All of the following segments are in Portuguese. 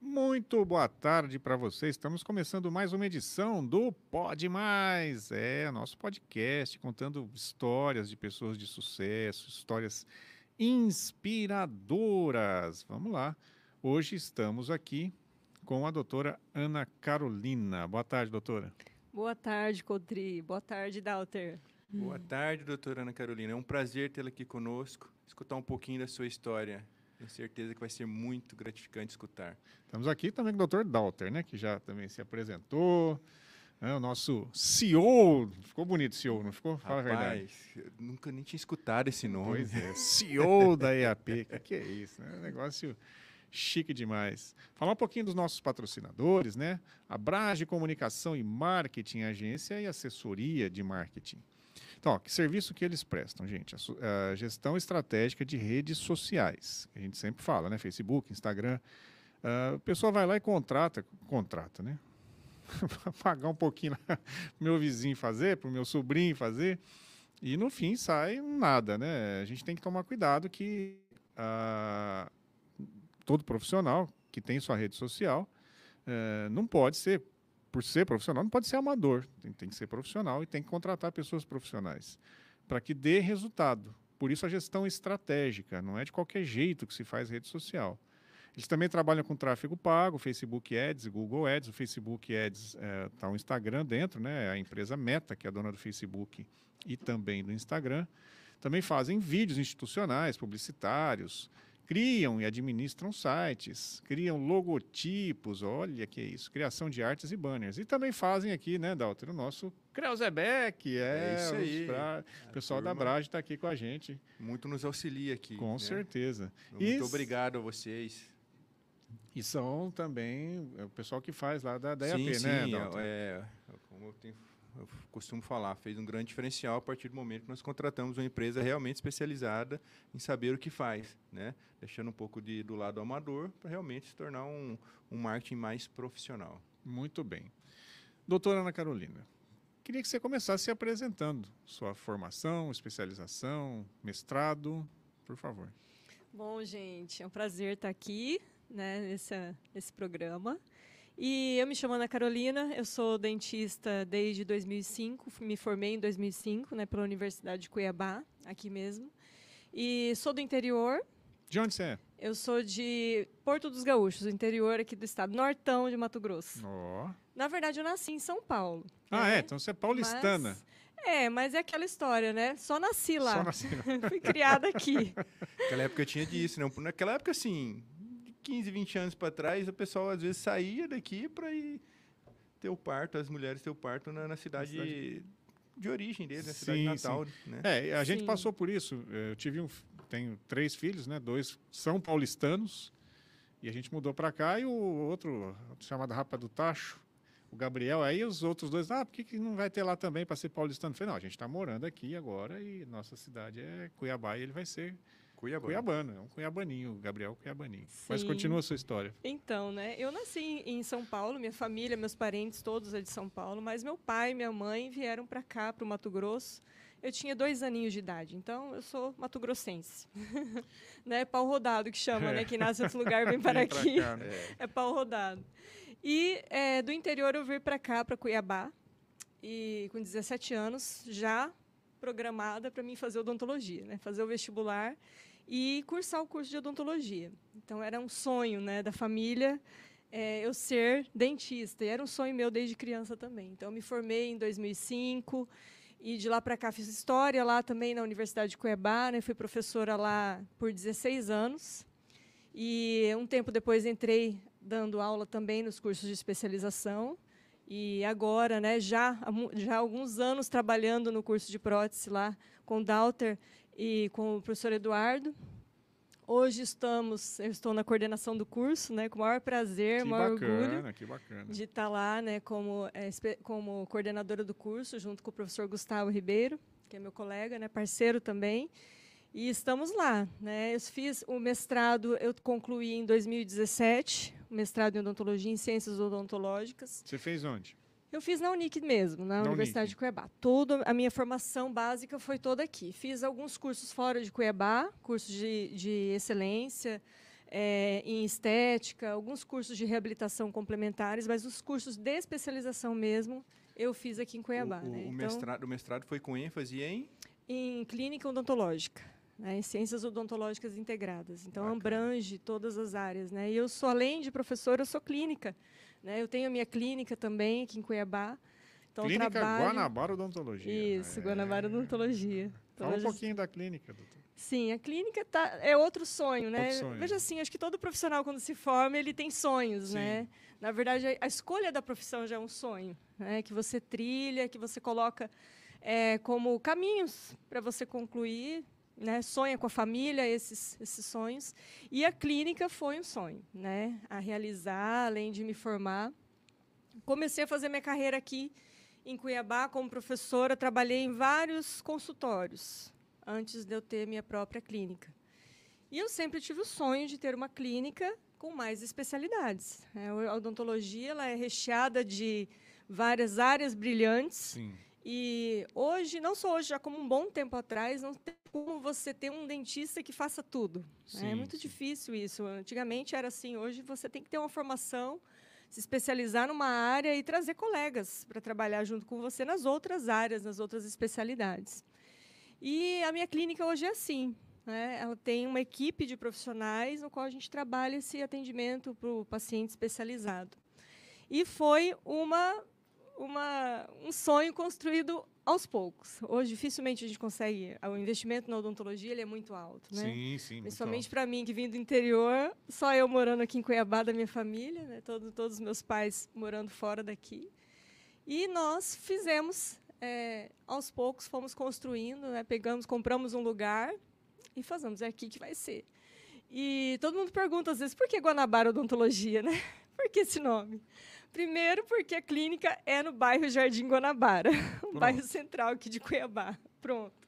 Muito boa tarde para vocês. Estamos começando mais uma edição do Pode Mais. É, nosso podcast contando histórias de pessoas de sucesso, histórias inspiradoras. Vamos lá. Hoje estamos aqui com a doutora Ana Carolina. Boa tarde, doutora. Boa tarde, Codri. Boa tarde, Dalter. Boa tarde, doutora Ana Carolina. É um prazer tê-la aqui conosco, escutar um pouquinho da sua história. Tenho certeza que vai ser muito gratificante escutar. Estamos aqui também com o Dr. Dalter, né, que já também se apresentou. É, o nosso CEO, ficou bonito CEO, não ficou? Fala Rapaz, a verdade. eu nunca nem tinha escutado esse nome. Pois é, CEO da EAP. Que, que é isso, né? Um negócio chique demais. Falar um pouquinho dos nossos patrocinadores, né? A Brage Comunicação e Marketing, agência e assessoria de marketing. Então, ó, que serviço que eles prestam, gente? A, a gestão estratégica de redes sociais. A gente sempre fala, né? Facebook, Instagram. Ah, a pessoa vai lá e contrata, contrata, né? Pagar um pouquinho para meu vizinho fazer, para o meu sobrinho fazer. E no fim sai nada, né? A gente tem que tomar cuidado que ah, todo profissional que tem sua rede social eh, não pode ser, por ser profissional, não pode ser amador. Tem, tem que ser profissional e tem que contratar pessoas profissionais para que dê resultado. Por isso a gestão estratégica, não é de qualquer jeito que se faz rede social. Eles também trabalham com tráfego pago, Facebook Ads, Google Ads. O Facebook Ads está o Instagram dentro, né? A empresa Meta, que é a dona do Facebook e também do Instagram. Também fazem vídeos institucionais, publicitários, criam e administram sites, criam logotipos, olha que é isso, criação de artes e banners. E também fazem aqui, né, Dalter, o nosso Kreuzebeck, é, É isso aí. Bra- A o pessoal da turma Brage está aqui com a gente, Muito nos auxilia aqui. com né? certeza. Muito E- obrigado a vocês. E são também é, o pessoal que faz lá da, da EAP, sim, né, é, Dalton? é, como eu, tenho- eu costumo falar, fez um grande diferencial a partir do momento que nós contratamos uma empresa realmente especializada em saber o que faz, né? Deixando um pouco de, do lado amador para realmente se tornar um, um marketing mais profissional. Muito bem. Doutora Ana Carolina, queria que você começasse se apresentando. Sua formação, especialização, mestrado, por favor. Bom, gente, é um prazer estar aqui, né, nesse, nesse programa. E eu me chamo Ana Carolina, eu sou dentista desde 2005, f- me formei em 2005, né, pela Universidade de Cuiabá, aqui mesmo. E sou do interior, De onde você é? eu sou de Porto dos Gaúchos, interior aqui do estado, nortão de Mato Grosso. Ó. Na verdade, eu nasci em São Paulo. Ah, né? é? Então você é paulistana. Mas- é, mas é aquela história, né? Só nasci lá. Só nasci. Fui criada aqui. Naquela época tinha disso, né? Naquela época, assim, 15, 20 anos para trás, o pessoal às vezes saía daqui para ir ter o parto, as mulheres ter o parto na, na cidade, cidade- de origem deles, na cidade Sim, natal, né? É, a gente Sim. passou por isso. Eu tive um, tenho três filhos, né? Dois são paulistanos e a gente mudou para cá e o outro chamado Rapa do Tacho, o Gabriel. Aí os outros dois, ah, por que, que não vai ter lá também para ser paulistano? Eu falei, não, a gente está morando aqui agora e nossa cidade é Cuiabá e ele vai ser Cuiabá. cuiabano, é um cuiabaninho, o Gabriel Cuiabaninho. Mas Sim. continua a sua história. Então, né? Eu nasci em São Paulo, minha família, meus parentes, todos é de São Paulo, mas meu pai e minha mãe vieram para cá, para o Mato Grosso. Eu tinha dois aninhos de idade, então eu sou mato-grossense. né? Pau rodado que chama, né? Quem nasce em outro lugar vem para aqui. cá, né? É pau rodado. E é, do interior eu vim para cá, para Cuiabá, e com 17 anos, já programada para mim fazer odontologia, né? fazer o vestibular e cursar o curso de odontologia. Então era um sonho né, da família é, eu ser dentista, e era um sonho meu desde criança também. Então eu me formei em 2005 e de lá para cá fiz história lá também na Universidade de Cuiabá, né? fui professora lá por 16 anos. E um tempo depois entrei dando aula também nos cursos de especialização. E agora, né, já, já há alguns anos trabalhando no curso de prótese lá com o Dalter e com o professor Eduardo. Hoje estamos, eu estou na coordenação do curso, né, com o maior prazer, Que maior orgulho bacana, que bacana. de estar lá, né, como, é, como coordenadora do curso, junto com o professor Gustavo Ribeiro, que é meu colega, né, parceiro também. E estamos lá, né? Eu fiz o mestrado, eu concluí em 2017, o mestrado em odontologia em ciências odontológicas. Você fez onde? Eu fiz na Unic mesmo, na, Na Universidade Unic. de Cuiabá. Toda a minha formação básica foi toda aqui. Fiz alguns cursos fora de Cuiabá, cursos de, de excelência eh, em estética, alguns cursos de reabilitação complementares, mas os cursos de especialização mesmo eu fiz aqui em Cuiabá. o, o- né? Então, mestrado, o mestrado foi com ênfase em em clínica odontológica, né, em ciências odontológicas integradas. Então Bacana. abrange todas as áreas, né? E eu sou além de professora, eu sou clínica, né? Eu tenho a minha clínica também aqui em Cuiabá. Então clínica trabalho Guanabara Odontologia. Isso, É. Guanabara Odontologia. Então, Fala um pouquinho da clínica, doutor. Sim, a clínica tá, é outro sonho, né? Outro sonho. Veja assim, acho que todo profissional quando se forma, ele tem sonhos, Sim. né? Na verdade, a- a escolha da profissão já é um sonho, né? Que você trilha, que você coloca é, como caminhos para você concluir, né? Sonha com a família esses esses sonhos. E a clínica foi um sonho, né? A realizar, além de me formar. Comecei a fazer minha carreira aqui em Cuiabá como professora, trabalhei em vários consultórios antes de eu ter minha própria clínica. E eu sempre tive o sonho de ter uma clínica com mais especialidades. né? A odontologia ela é recheada de várias áreas brilhantes Sim. E hoje, não só hoje, já como um bom tempo atrás, não tem como você ter um dentista que faça tudo. né? é Sim, muito sim. difícil isso. Antigamente era assim, hoje você tem que ter uma formação, se especializar numa área e trazer colegas para trabalhar junto com você nas outras áreas, nas outras especialidades. E a minha clínica hoje é assim. né? Ela tem uma equipe de profissionais no qual a gente trabalha esse atendimento para o paciente especializado. E foi uma uma, um sonho construído aos poucos. Hoje, dificilmente a gente consegue. O investimento na odontologia ele é muito alto, né? Sim, sim. Principalmente para mim, que vim do interior, só eu morando aqui em Cuiabá, da minha família, né? Todo, todos os meus pais morando fora daqui. E nós fizemos, é, aos poucos, fomos construindo, né? pegamos, compramos um lugar e fazemos, é aqui que vai ser. E todo mundo pergunta, às vezes, por que Guanabara Odontologia, né? Por que esse nome? Primeiro, porque a clínica é no bairro Jardim Guanabara, um bairro central aqui de Cuiabá. Pronto.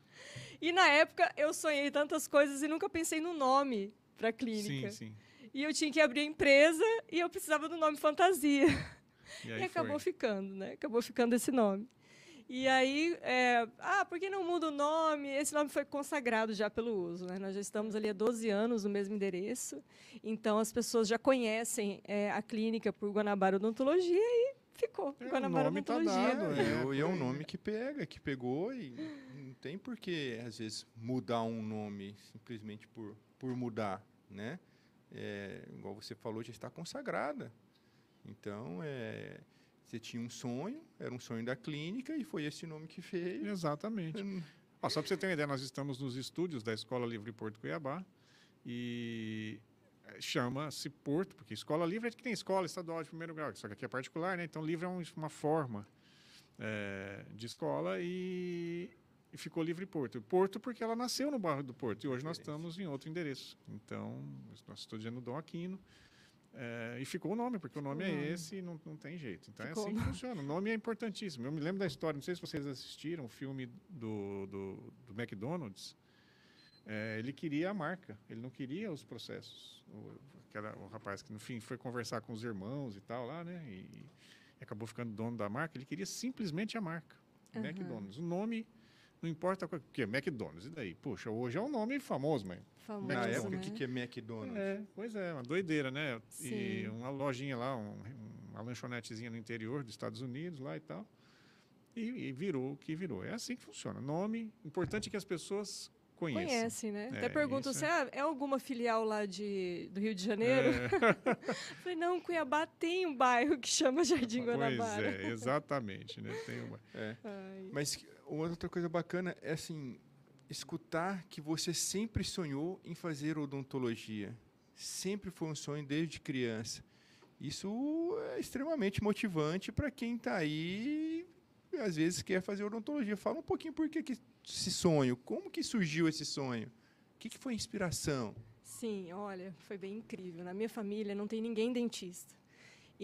E na época eu sonhei tantas coisas e nunca pensei no nome para a clínica. Sim, sim. E eu tinha que abrir a empresa e eu precisava do nome fantasia. E E, acabou foi. ficando, né? Acabou ficando esse nome. E aí, é, ah, por que não muda o nome? Esse nome foi consagrado já pelo uso, né? Nós já estamos ali há 12 anos no mesmo endereço, então as pessoas já conhecem é, a clínica por Guanabara Odontologia e ficou. É, Guanabara nome tá Odontologia. dado, É, É, e é um nome que pega, que pegou e não tem por que, às vezes, mudar um nome simplesmente por, por mudar, né? É, igual você falou, já está consagrada. Então, é, você tinha um sonho, era um sonho da clínica e foi esse nome que fez. Exatamente. Só para você ter uma ideia, nós estamos nos estúdios da Escola Livre Porto Cuiabá e eh, chama-se Porto, porque Escola Livre é que tem escola estadual de primeiro grau, só que aqui é particular, né? Então, livre é um- uma forma eh, de escola e, e ficou Livre Porto. Porto porque ela nasceu no bairro do Porto e hoje nós estamos em outro endereço. Então, estúdio é no Dom Aquino. Eh, e ficou o nome, porque o nome é esse e não, não tem jeito. Então Ficou é assim que funciona. O nome é importantíssimo. Eu me lembro da história, não sei se vocês assistiram o filme do, do, do McDonald's. É, ele queria a marca, ele não queria os processos. O, aquela, o rapaz que, no fim, foi conversar com os irmãos e tal lá, né? E, e acabou ficando dono da marca. Ele queria simplesmente a marca. Aham. McDonald's. O nome, não importa o que é McDonald's. E daí? Poxa, hoje é um nome famoso, mas Famoso, Na época, o né? que, que é McDonald's? é, pois é, uma doideira, né? E Sim. uma lojinha lá, um- uma lanchonetezinha no interior dos Estados Unidos lá e tal. E, e virou o que virou. É assim que funciona. Nome, importante que as pessoas conheçam. Conhecem, né? É, Até perguntam isso se ah, é alguma filial lá de, do Rio de Janeiro. É, Falei, não, Cuiabá tem um bairro que chama Jardim pois Guanabara. é, exatamente, né? Tem uma... É. Ai. Mas outra coisa bacana é assim, escutar que você sempre sonhou em fazer odontologia. Sempre foi um sonho desde criança. Isso é extremamente motivante para quem está aí e às vezes quer fazer odontologia. Fala um pouquinho por que, esse sonho, como que surgiu esse sonho? O que, que foi a inspiração? Sim, olha, foi bem incrível. Na minha família não tem ninguém dentista.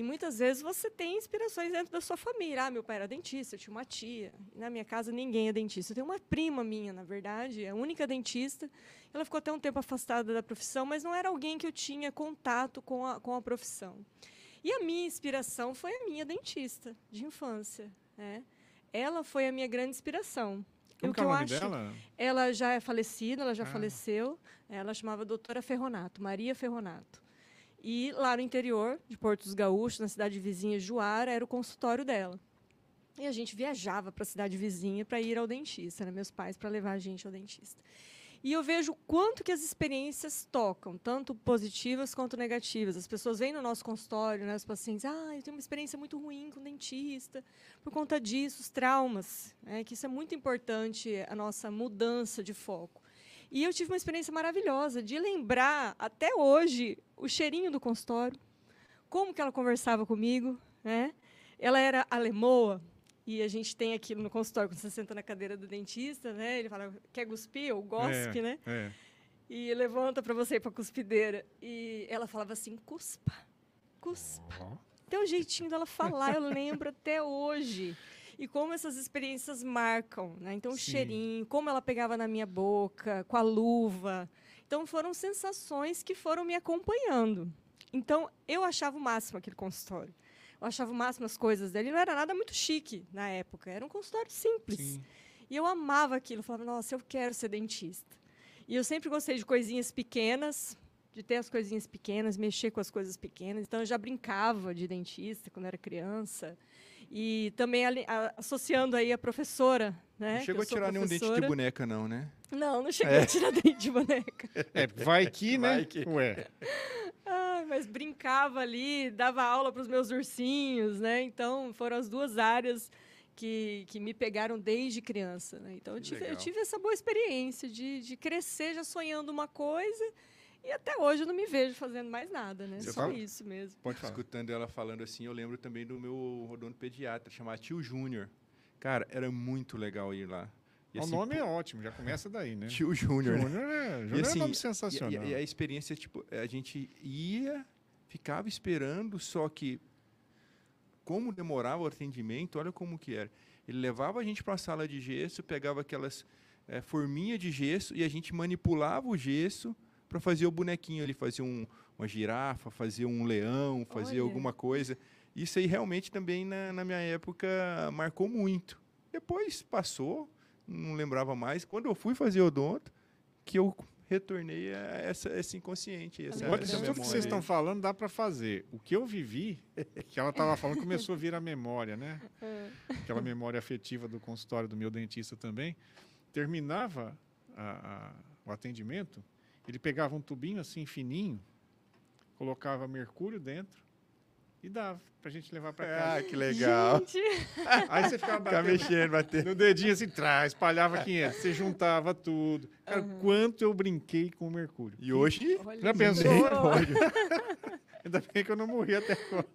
E muitas vezes você tem inspirações dentro da sua família. Ah, meu pai era dentista, eu tinha uma tia. Na minha casa ninguém é dentista. Eu tenho uma prima minha, na verdade, é a única dentista. Ela ficou até um tempo afastada da profissão, mas não era alguém que eu tinha contato com a, com a profissão. E a minha inspiração foi a minha dentista de infância. Né? Ela foi a minha grande inspiração. Como o que é eu acho, dela? ela já é falecida, ela já Ah. faleceu. Ela chamava doutora Ferronato, Maria Ferronato. E lá no interior de Porto dos Gaúchos, na cidade vizinha Juara, era o consultório dela. E a gente viajava para a cidade vizinha para ir ao dentista, né? meus pais para levar a gente ao dentista. E eu vejo quanto que as experiências tocam, tanto positivas quanto negativas. As pessoas vêm no nosso consultório, né, os pacientes, ah, eu tenho uma experiência muito ruim com o dentista, por conta disso, os traumas, né, que isso é muito importante, a nossa mudança de foco. E eu tive uma experiência maravilhosa de lembrar, até hoje, o cheirinho do consultório, como que ela conversava comigo, né? Ela era alemoa, e a gente tem aquilo no consultório, quando você senta na cadeira do dentista, né? Ele fala, quer cuspir ou gospe, É, né? É. E levanta para você ir para a cuspideira. E ela falava assim, cuspa, cuspa. Até o jeitinho dela falar, eu lembro até hoje. E como essas experiências marcam, né? Então, o Sim. cheirinho, como ela pegava na minha boca, com a luva. Então, foram sensações que foram me acompanhando. Então, eu achava o máximo aquele consultório. Eu achava o máximo as coisas dele. Não era nada muito chique na época. Era um consultório simples. Sim. E eu amava aquilo. Eu falava, nossa, eu quero ser dentista. E eu sempre gostei de coisinhas pequenas, de ter as coisinhas pequenas, mexer com as coisas pequenas. Então, eu já brincava de dentista quando era criança. E também ali- a- associando aí a professora, né? Não chegou a tirar nenhum dente de professora. boneca, não, né? Não, não cheguei a tirar dente de boneca. É, vai que, né? Vai que. Ué. Ai, mas brincava ali, dava aula para os meus ursinhos, né? Então, foram as duas áreas que, que me pegaram desde criança. Né? Então, eu tive, eu tive essa boa experiência de, de crescer já sonhando uma coisa e até hoje eu não me vejo fazendo mais nada, né? Você Só fala? isso mesmo. Pode falar. Escutando ela falando assim, eu lembro também do meu odontopediatra, chamado Tio Júnior. Cara, era muito legal ir lá. E o assim, nome pô, é ótimo, já começa daí, né? Tio Júnior. né? Júnior é, Júnior E é assim, nome e- sensacional. E, e a experiência, tipo, a gente ia, ficava esperando, só que como demorava o atendimento, olha como que era. Ele levava a gente para a sala de gesso, pegava aquelas eh, forminhas de gesso e a gente manipulava o gesso para fazer o bonequinho ali, fazia um, uma girafa, fazia um leão, fazia Olha. alguma coisa. Isso aí realmente também na, na minha época marcou muito. Depois passou, não lembrava mais. Quando eu fui fazer odonto, que eu retornei a essa, esse inconsciente. Essa, Olha, essa isso tudo que vocês estão falando dá para fazer. O que eu vivi, que ela estava falando, começou a vir a memória, né? É. Aquela memória afetiva do consultório do meu dentista também. Terminava a- a- o atendimento, ele pegava um tubinho assim fininho, colocava mercúrio dentro e dava pra gente levar para casa. Ah, que legal. Gente, Aí você ficava batendo mexendo, batendo. no dedinho assim, trás, espalhava 500, você juntava tudo. Cara, Aham. quanto eu brinquei com o mercúrio. E hoje, olha Já pensou? Ainda bem que eu não morri até agora.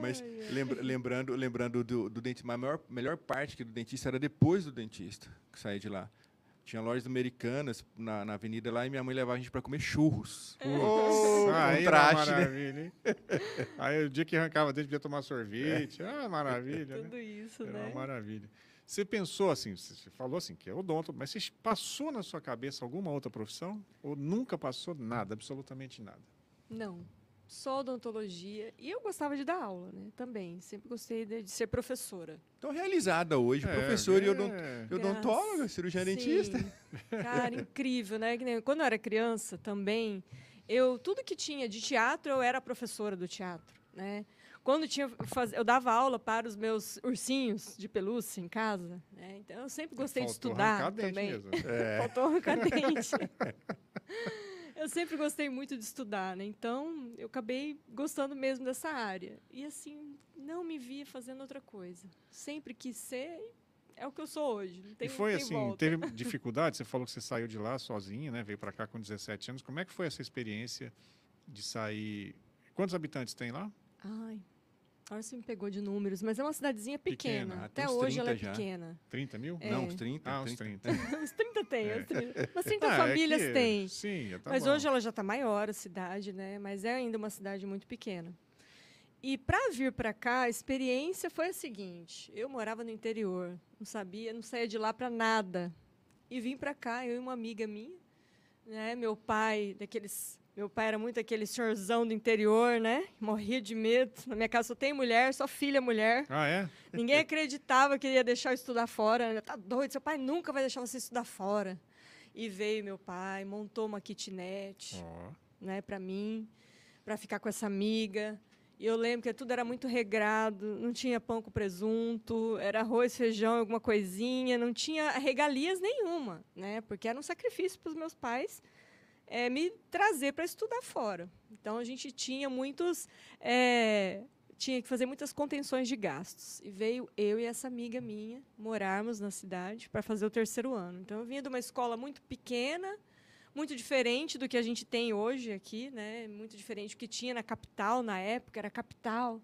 mas lembra- lembrando, lembrando do, do dentista, a maior, melhor parte que do dentista era depois do dentista, que saía de lá. Tinha lojas americanas na, na avenida lá e minha mãe levava a gente para comer churros. Putz, aí era contraste, né? maravilha, hein? Aí o dia que arrancava dentro, podia tomar sorvete. Ah, maravilha, né? Tudo isso, Era né? uma maravilha. Você pensou assim, você você falou assim, que é odonto, mas você passou na sua cabeça alguma outra profissão? Ou nunca passou nada, absolutamente nada? Não, só odontologia. E eu gostava de dar aula, né? Também. Sempre gostei de, de ser professora. Então, realizada hoje, É, professor e é, odont- e odontóloga, Graças- cirurgião Sim. dentista. Cara, incrível, né? Quando eu era criança também, eu tudo que tinha de teatro, eu era professora do teatro, né? Quando tinha faz, eu dava aula para os meus ursinhos de pelúcia em casa, né? Então eu sempre gostei de Faltou estudar arrancar dente também. mesmo. Faltou arrancar dente. Eu sempre gostei muito de estudar, né? Então, eu acabei gostando mesmo dessa área. E, assim, não me via fazendo outra coisa. Sempre quis ser, é o que eu sou hoje. Tem, E foi assim, volta. teve dificuldade? Você falou que você saiu de lá sozinha, né? Veio para cá com 17 anos. Como é que foi essa experiência de sair? Quantos habitantes tem lá? Ai, agora você me pegou de números, mas é uma cidadezinha pequena. Pequena. Ah, Até uns hoje ela é 30 já. pequena. 30 mil? É. Não, uns 30. Ah, uns 30. 30. Uns 30 tem, É. uns 30. Umas 30 Ah, é famílias que- tem. Sim, já tá mas bom. hoje ela já está maior, a cidade, né? Mas é ainda uma cidade muito pequena. E para vir para cá, a experiência foi a seguinte: eu morava no interior, não sabia, não saía de lá para nada. E vim para cá, eu e uma amiga minha, né? Meu pai, daqueles, meu pai era muito aquele senhorzão do interior, né? Morria de medo. Na minha casa só tem mulher, só filha mulher. Ah, é? Ninguém acreditava que ele ia deixar eu estudar fora. Tá doido, seu pai nunca vai deixar você estudar fora. E veio meu pai, montou uma kitnet Ó. né, para mim, para ficar com essa amiga. E eu lembro que tudo era muito regrado, não tinha pão com presunto, era arroz, feijão, alguma coisinha, não tinha regalias nenhuma, né? Porque era um sacrifício para os meus pais eh, me trazer para estudar fora. Então a gente tinha muitos, eh, tinha que fazer muitas contenções de gastos. E veio eu e essa amiga minha morarmos na cidade para fazer o terceiro ano. Então eu vinha de uma escola muito pequena, muito diferente do que a gente tem hoje aqui, né? Muito diferente do que tinha na capital na época, era capital.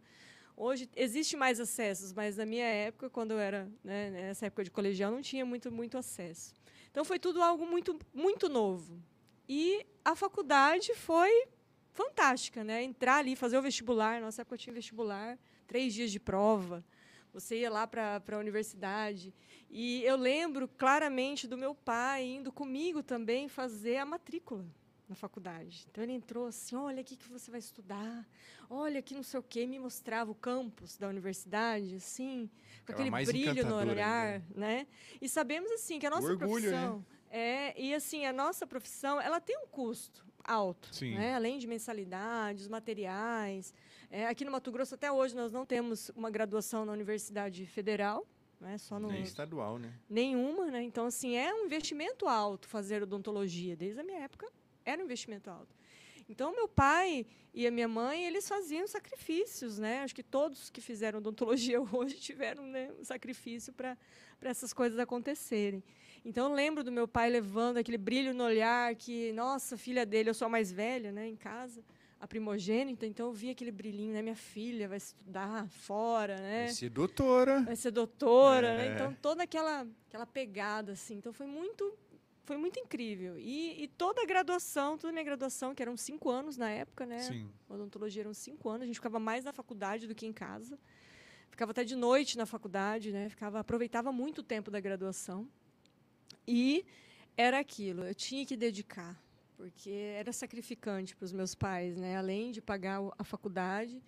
Hoje existe mais acessos, mas na minha época, quando eu era né, nessa época de colegial, não tinha muito muito acesso. Então foi tudo algo muito muito novo. E a faculdade foi fantástica, né? Entrar ali, fazer o vestibular. Nossa época eu tinha vestibular, três dias de prova. Você ia lá para a universidade. E eu lembro claramente do meu pai indo comigo também fazer a matrícula na faculdade. Então ele entrou assim: olha aqui que você vai estudar, olha aqui não sei o quê, me mostrava o campus da universidade, assim, com aquele brilho no olhar, né? E sabemos assim que a nossa orgulho, né? É e assim a nossa profissão ela tem um custo alto, né? Além de mensalidades, materiais. É, aqui no Mato Grosso até hoje nós não temos uma graduação na Universidade Federal, né? Só no Nem estadual, né? nenhuma, né? Então, assim, é um investimento alto fazer odontologia. Desde a minha época, era um investimento alto. Então, meu pai e a minha mãe, eles faziam sacrifícios, né? Acho que todos que fizeram odontologia hoje tiveram né, um sacrifício para essas coisas acontecerem. Então, eu lembro do meu pai levando aquele brilho no olhar, que, nossa, filha dele, eu sou a mais velha, né, em casa, a primogênita, então eu via aquele brilhinho, né? Minha filha vai estudar fora, né? Vai ser doutora. vai ser doutora, É. né? Então toda aquela aquela pegada assim. Então foi muito foi muito incrível. E, e toda a graduação, toda a minha graduação, que eram cinco anos na época, né? Sim. Odontologia eram cinco anos. A gente ficava mais na faculdade do que em casa. Ficava até de noite na faculdade, né? Ficava aproveitava muito o tempo da graduação. E era aquilo. Eu tinha que dedicar, porque era sacrificante para os meus pais, né? Além de pagar a faculdade,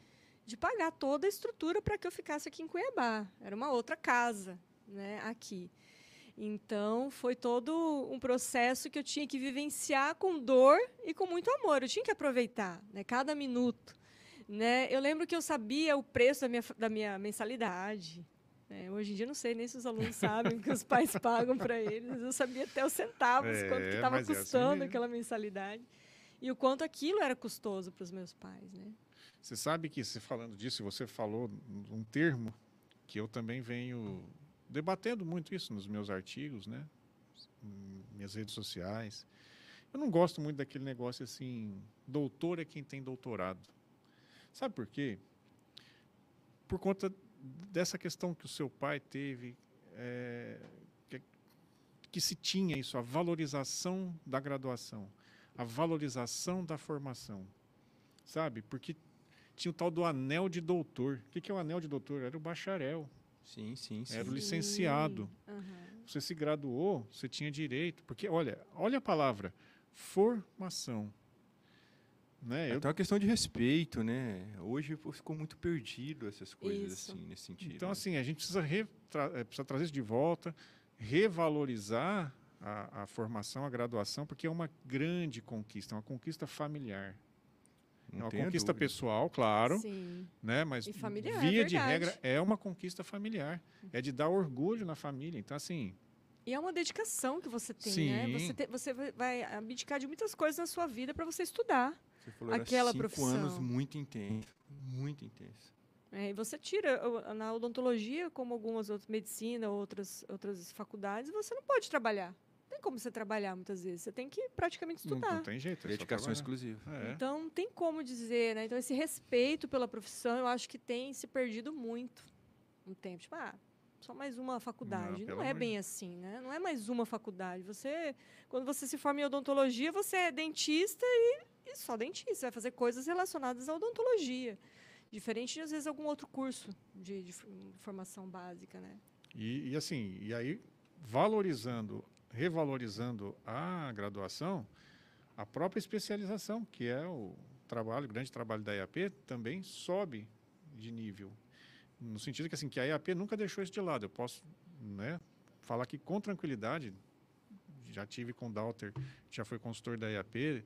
de pagar toda a estrutura para que eu ficasse aqui em Cuiabá. Era uma outra casa, né? Aqui. Então, foi todo um processo que eu tinha que vivenciar com dor e com muito amor. Eu tinha que aproveitar, né? Cada minuto. Né? Eu lembro que eu sabia o preço da minha, da minha mensalidade. Né? Hoje em dia, eu não sei nem se os alunos sabem que os pais pagam para eles. Eu sabia até os centavos, É, quanto que estava é assim custando mesmo. aquela mensalidade. E o quanto aquilo era custoso para os meus pais. Né? Você sabe que, se falando disso, você falou um termo que eu também venho debatendo muito isso nos meus artigos, né? Minhas redes sociais. Eu não gosto muito daquele negócio assim, doutor é quem tem doutorado. Sabe por quê? Por conta dessa questão que o seu pai teve, é, que, que se tinha isso, a valorização da graduação, a valorização da formação, sabe? Porque tinha o tal do anel de doutor. O que, é o anel de doutor? Era o bacharel, Sim, sim, sim. era o licenciado. Aham. Você se graduou, você tinha direito. Porque, olha, olha a palavra, formação. Né? É Eu- até uma questão de respeito, né? Hoje ficou muito perdido essas coisas Isso. assim, nesse sentido. então, né? assim, a gente precisa, retra- eh, precisa trazer isso de volta, revalorizar a, a formação, a graduação, porque é uma grande conquista, é uma conquista familiar. Não é uma conquista dúvida. pessoal, claro, Sim. né? Mas E familiar, via de verdade. regra é uma conquista familiar, é de dar orgulho na família. Então assim, E é uma dedicação que você tem, né? Sim. Você, te- você vai abdicar de muitas coisas na sua vida para você estudar. Você falou, era aquela cinco profissão. anos muito intenso, muito intenso. É, e você tira na odontologia, como algumas outras medicina, outras outras faculdades, você não pode trabalhar. Não tem como você trabalhar muitas vezes. Você tem que praticamente não, estudar. não tem jeito. é Dedicação exclusiva. É. Então, não tem como dizer, né? Então, esse respeito pela profissão, eu acho que tem se perdido muito um tempo. Tipo, ah, só mais uma faculdade. Não, pelo é bem assim, né? Não é mais uma faculdade. Você, quando você se forma em odontologia, você é dentista e, e só dentista. Vai fazer coisas relacionadas à odontologia. Diferente de, às vezes, algum outro curso de, de formação básica, né? E, e assim, e aí valorizando, revalorizando a graduação, a própria especialização, que é o trabalho, o grande trabalho da EAP, também sobe de nível. No sentido que assim, que a EAP nunca deixou isso de lado. Eu posso, né, falar que com tranquilidade, já tive com o Dalter, já foi consultor da EAP,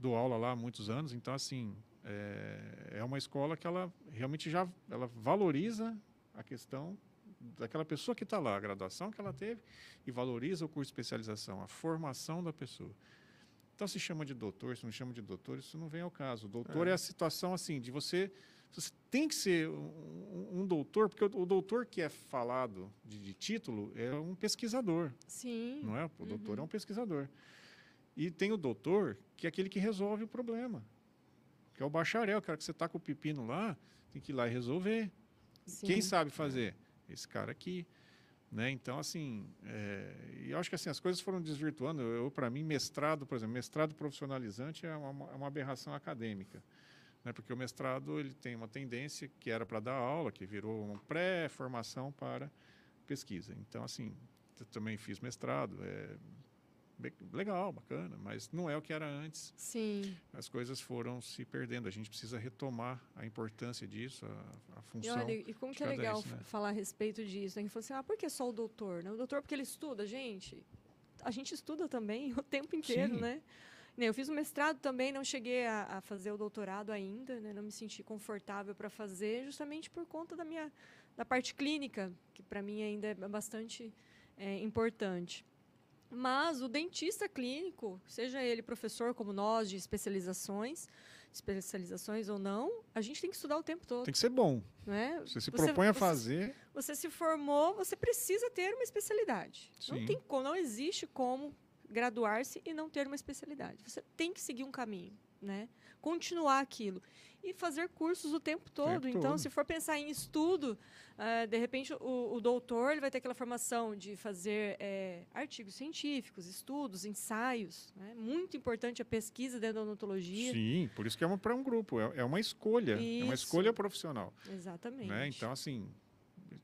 dou aula lá há muitos anos, então assim, é, é uma escola que ela realmente já ela valoriza a questão daquela pessoa que está lá, a graduação que ela teve, e valoriza o curso de especialização, a formação da pessoa. Então, se chama de doutor, se não chama de doutor, isso não vem ao caso. O doutor é, É. a situação assim, de você. Você tem que ser um, um doutor, porque o, o doutor que é falado de, de título é um pesquisador, Sim. não é? O doutor Uhum. é um pesquisador. E tem o doutor, que é aquele que resolve o problema, que é o bacharel, cara que você está com o pepino lá, tem que ir lá e resolver. Quem Sim. sabe fazer? Esse cara aqui. Né? Então, assim, é, e eu acho que assim, as coisas foram desvirtuando. Eu, para mim, mestrado, por exemplo, mestrado profissionalizante é uma, é uma aberração acadêmica. Né? Porque o mestrado ele tem uma tendência que era para dar aula, que virou uma pré-formação para pesquisa. Então, assim, eu também fiz mestrado. É legal, bacana, mas não é o que era antes Sim. as coisas foram se perdendo. A gente precisa retomar a importância disso, a, a E função. olha, e como que é legal isso, né? falar a respeito disso? né? Que falou assim, ah, por que só o doutor? Né? O doutor porque ele estuda, gente. A gente estuda também o tempo inteiro, Sim. né? Eu fiz o mestrado também, não cheguei a, a fazer o doutorado ainda, né? não me senti confortável para fazer, justamente por conta da minha da parte clínica, que para mim ainda é bastante é, importante. Mas o dentista clínico, seja ele professor como nós de especializações, especializações ou não, a gente tem que estudar o tempo todo, Tem que ser bom. não é? Você se Você- propõe a você- fazer, Você se formou, você precisa ter uma especialidade. Não Sim. tem como, não existe como graduar-se e não ter uma especialidade. Você tem que seguir um caminho, né? Continuar aquilo e fazer cursos o tempo todo. tempo então, todo. se for pensar em estudo, ah, de repente o, o doutor ele vai ter aquela formação de fazer eh, artigos científicos, estudos, ensaios. Né? Muito importante a pesquisa dentro da odontologia. sim, por isso que é para um grupo, é, é uma escolha, é uma Isso. escolha profissional. Exatamente. Né? Então, assim,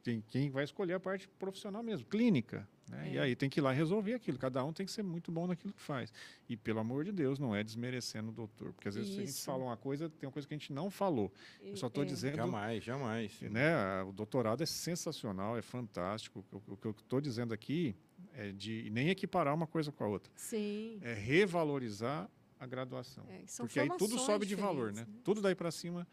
tem quem vai escolher a parte profissional mesmo, clínica. Né? E É. aí tem que ir lá resolver aquilo. Cada um tem que ser muito bom naquilo que faz. E, pelo amor de Deus, não é desmerecendo o doutor. Porque às vezes se a gente Isso. fala uma coisa, tem uma coisa que a gente não falou. Eu só estou É. dizendo Jamais, jamais. né, o doutorado é sensacional, é fantástico. O, que eu estou dizendo aqui é de nem equiparar uma coisa com a outra, Sim. é revalorizar a graduação. É, são Porque aí tudo sobe de valor, né? diferentes, Tudo daí para cima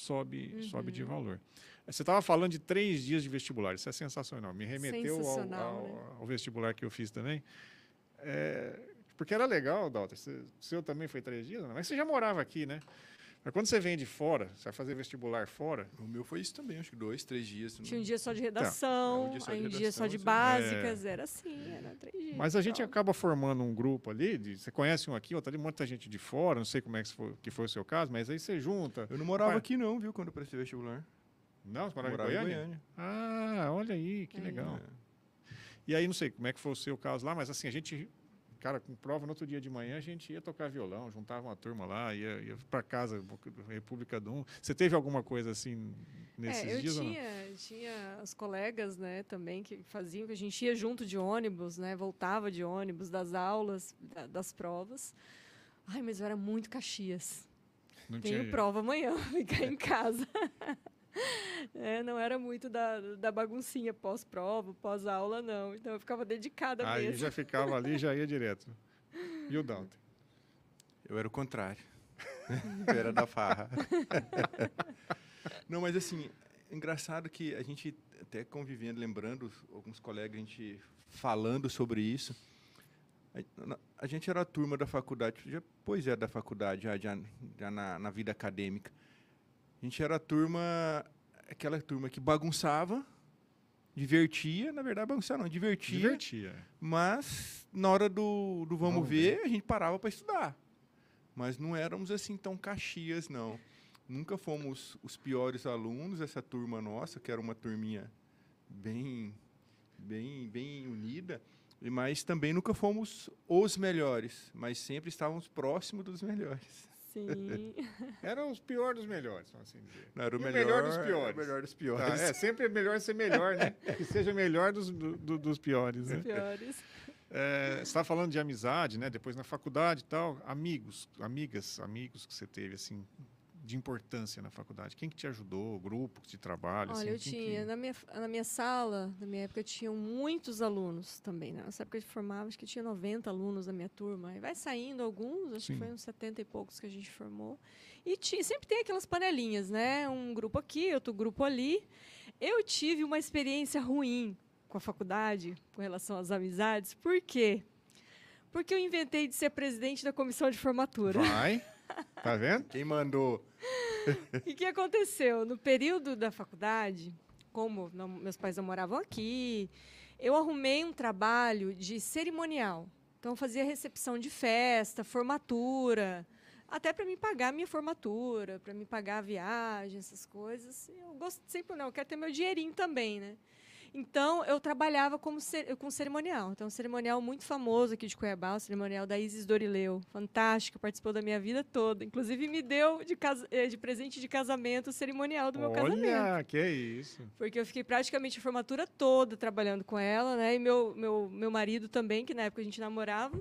sobe, sobe de Uhum. valor. Eh, Você estava falando de três dias de vestibular, isso é sensacional. Me remeteu ao, Sensacional, ao- né? ao vestibular que eu fiz também. É, porque era legal, Dalton. O seu também foi três dias, né? mas você já morava aqui, né? Mas quando você vem de fora, você vai fazer vestibular fora, O meu foi isso também, acho que dois, três dias. Tinha um dia só de redação, é, um dia só aí de um dia só de redação, básicas, era assim, era três dias. Mas a gente Então, acaba formando um grupo ali, de- você conhece um aqui, outro ali, muita gente de fora, não sei como é que foi, que foi o seu caso, mas aí você junta. Eu não morava Pai- aqui não, viu, quando eu prestei vestibular. Não, você morava, morava em Goiânia? Ah, olha aí, que É. legal. É. E aí, não sei como é que foi o seu caso lá, mas assim, a gente, cara, com prova no outro dia de manhã, a gente ia tocar violão, juntava uma turma lá, ia, ia para casa, República do Um. Você teve alguma coisa assim nesses é, eu dias não? tinha, tinha os colegas, né, também que faziam, que a gente ia junto de ônibus, né, voltava de ônibus das aulas, da- das provas. Ai, mas eu era muito Caxias. Não Tenho prova amanhã, ficar em casa. É, não era muito da, da baguncinha pós-prova, pós-aula, não. Então eu ficava dedicada Aí mesmo. já ficava ali e já ia direto. E o Dante? Eu era o contrário. eu era da farra. Não, mas assim, engraçado que a gente até convivendo, lembrando alguns colegas, a gente falando sobre isso. A gente era a turma da faculdade, já, pois é, da faculdade, já, já, já na, na vida acadêmica. A gente era a turma, aquela turma que bagunçava, divertia, na verdade, bagunçar não, divertia. Divertia. Mas na hora do, do vamos, Vamos ver, a gente parava para estudar. Mas não éramos assim tão caxias, não. Nunca fomos os piores alunos, essa turma nossa, que era uma turminha bem, bem, bem unida. e- Mas também nunca fomos os melhores, mas sempre estávamos próximos dos melhores. Sim. Era os piores dos melhores, vamos assim dizer. Não, era o o melhor, melhor dos o piores. melhor dos Tá, piores. é sempre melhor ser melhor, né? Que seja melhor dos, do- do- dos piores, né? Piores. É, você estava falando de amizade, né? Depois na faculdade e tal, amigos, amigas, amigos que você teve assim de importância na faculdade. Quem que te ajudou? Grupo de trabalho? Olha, assim, eu tinha, que- na, minha, na minha sala, na minha época, tinham muitos alunos também. Né? Nessa época de formava, acho que tinha 90 alunos na minha turma. E vai saindo alguns, acho Sim. que foi uns 70 e poucos que a gente formou. E ti- sempre tem aquelas panelinhas, né? Um grupo aqui, outro grupo ali. Eu tive uma experiência ruim com a faculdade, com relação às amizades. Por quê? Porque eu inventei de ser presidente da comissão de formatura. Vai, tá vendo? Quem mandou? O que, que aconteceu? No período da faculdade, como não- meus pais não moravam aqui, eu arrumei um trabalho de cerimonial. Então, eu fazia recepção de festa, formatura, até para me pagar a minha formatura, para me pagar a viagem, essas coisas. Eu gosto sempre, não, eu quero ter meu dinheirinho também, né? Então, eu trabalhava como ce- com cerimonial. Então, um cerimonial muito famoso aqui de Cuiabá, o cerimonial da Isis Dorileu. Fantástico, participou da minha vida toda. Inclusive, me deu de, eh, de presente de casamento o cerimonial do meu casamento. Olha, que é isso. Porque eu fiquei praticamente a formatura toda trabalhando com ela, né? E meu, meu, meu marido também, que na época a gente namorava.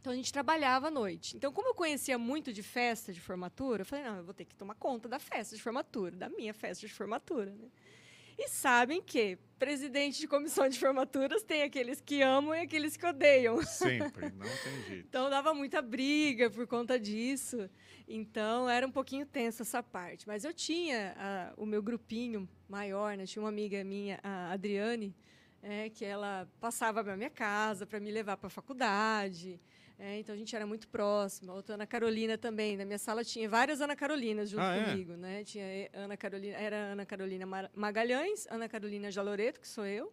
Então a gente trabalhava à noite. Então, como eu conhecia muito de festa de formatura, eu falei, não, eu vou ter que tomar conta da festa de formatura, da minha festa de formatura, né? E sabem que presidente de comissão de formaturas tem aqueles que amam e aqueles que odeiam. Sempre, não tem jeito. Então dava muita briga por conta disso. Então era um pouquinho tenso essa parte. Mas eu tinha o meu grupinho maior, né? Tinha uma amiga minha, a Adriane, é, que ela passava para minha casa para me levar para a faculdade. É, então a gente era muito próxima. Outra Ana Carolina também. Na minha sala tinha várias Ana Carolinas junto Ah, é? comigo, né? Tinha Ana Carolina, era Ana Carolina Magalhães, Ana Carolina Jaloreto, que sou eu.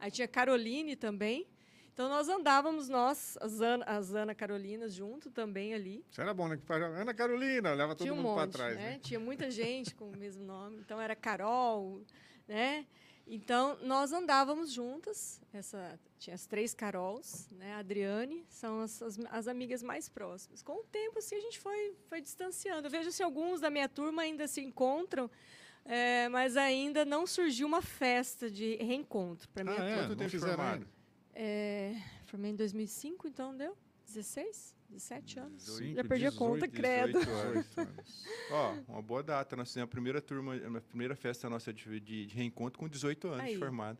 Aí tinha Caroline também. Então nós andávamos nós, as Ana, as Ana Carolinas junto também ali. Isso era bom, né? Ana Carolina, leva todo um mundo para trás, né? né? Tinha muita gente com o mesmo nome. Então era Carol, né? Então nós andávamos juntas. Essa tinha as três Carols, né? A Adriane são as, as, as amigas mais próximas. Com o tempo assim a gente foi foi distanciando. Eu vejo se alguns da minha turma ainda se encontram. é, mas ainda não surgiu uma festa de reencontro para minha Ah, é? turma. Quanto não tempo fizeram? É, formei em 2005, então deu 16, 17 anos. 18, Já perdi a conta, 18, credo. 18 anos. 18. Ó, uma boa data. Nós fizemos a primeira turma, a primeira festa nossa de, de- de reencontro com 18 anos Aí. de formado.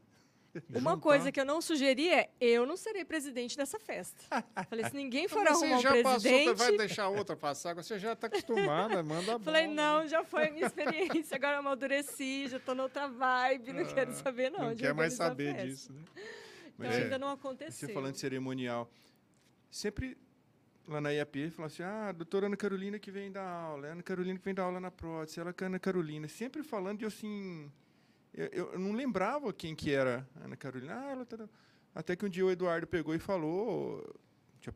Uma Juntar. coisa que eu não sugeri é eu não serei presidente dessa festa. Falei, se ninguém for Mas você arrumar um já passou, presidente. vai deixar outra passar, agora você já está acostumada, manda a Falei, bola, não, já foi a minha experiência, agora eu amadureci, já tô noutra vibe, não quero saber não. Não de quer mais saber disso, né? Então é, ainda não aconteceu. Você falando de cerimonial. Sempre lá na IAP, falava assim, ah, a doutora Ana Carolina que vem dar aula, é a Ana Carolina que vem dar aula na prótese, ela que é a Ana Carolina. Sempre falando de assim... Eu, eu- eu não lembrava quem que era a Ana Carolina. Ah, ela tá... Até que um dia o Eduardo pegou e falou, te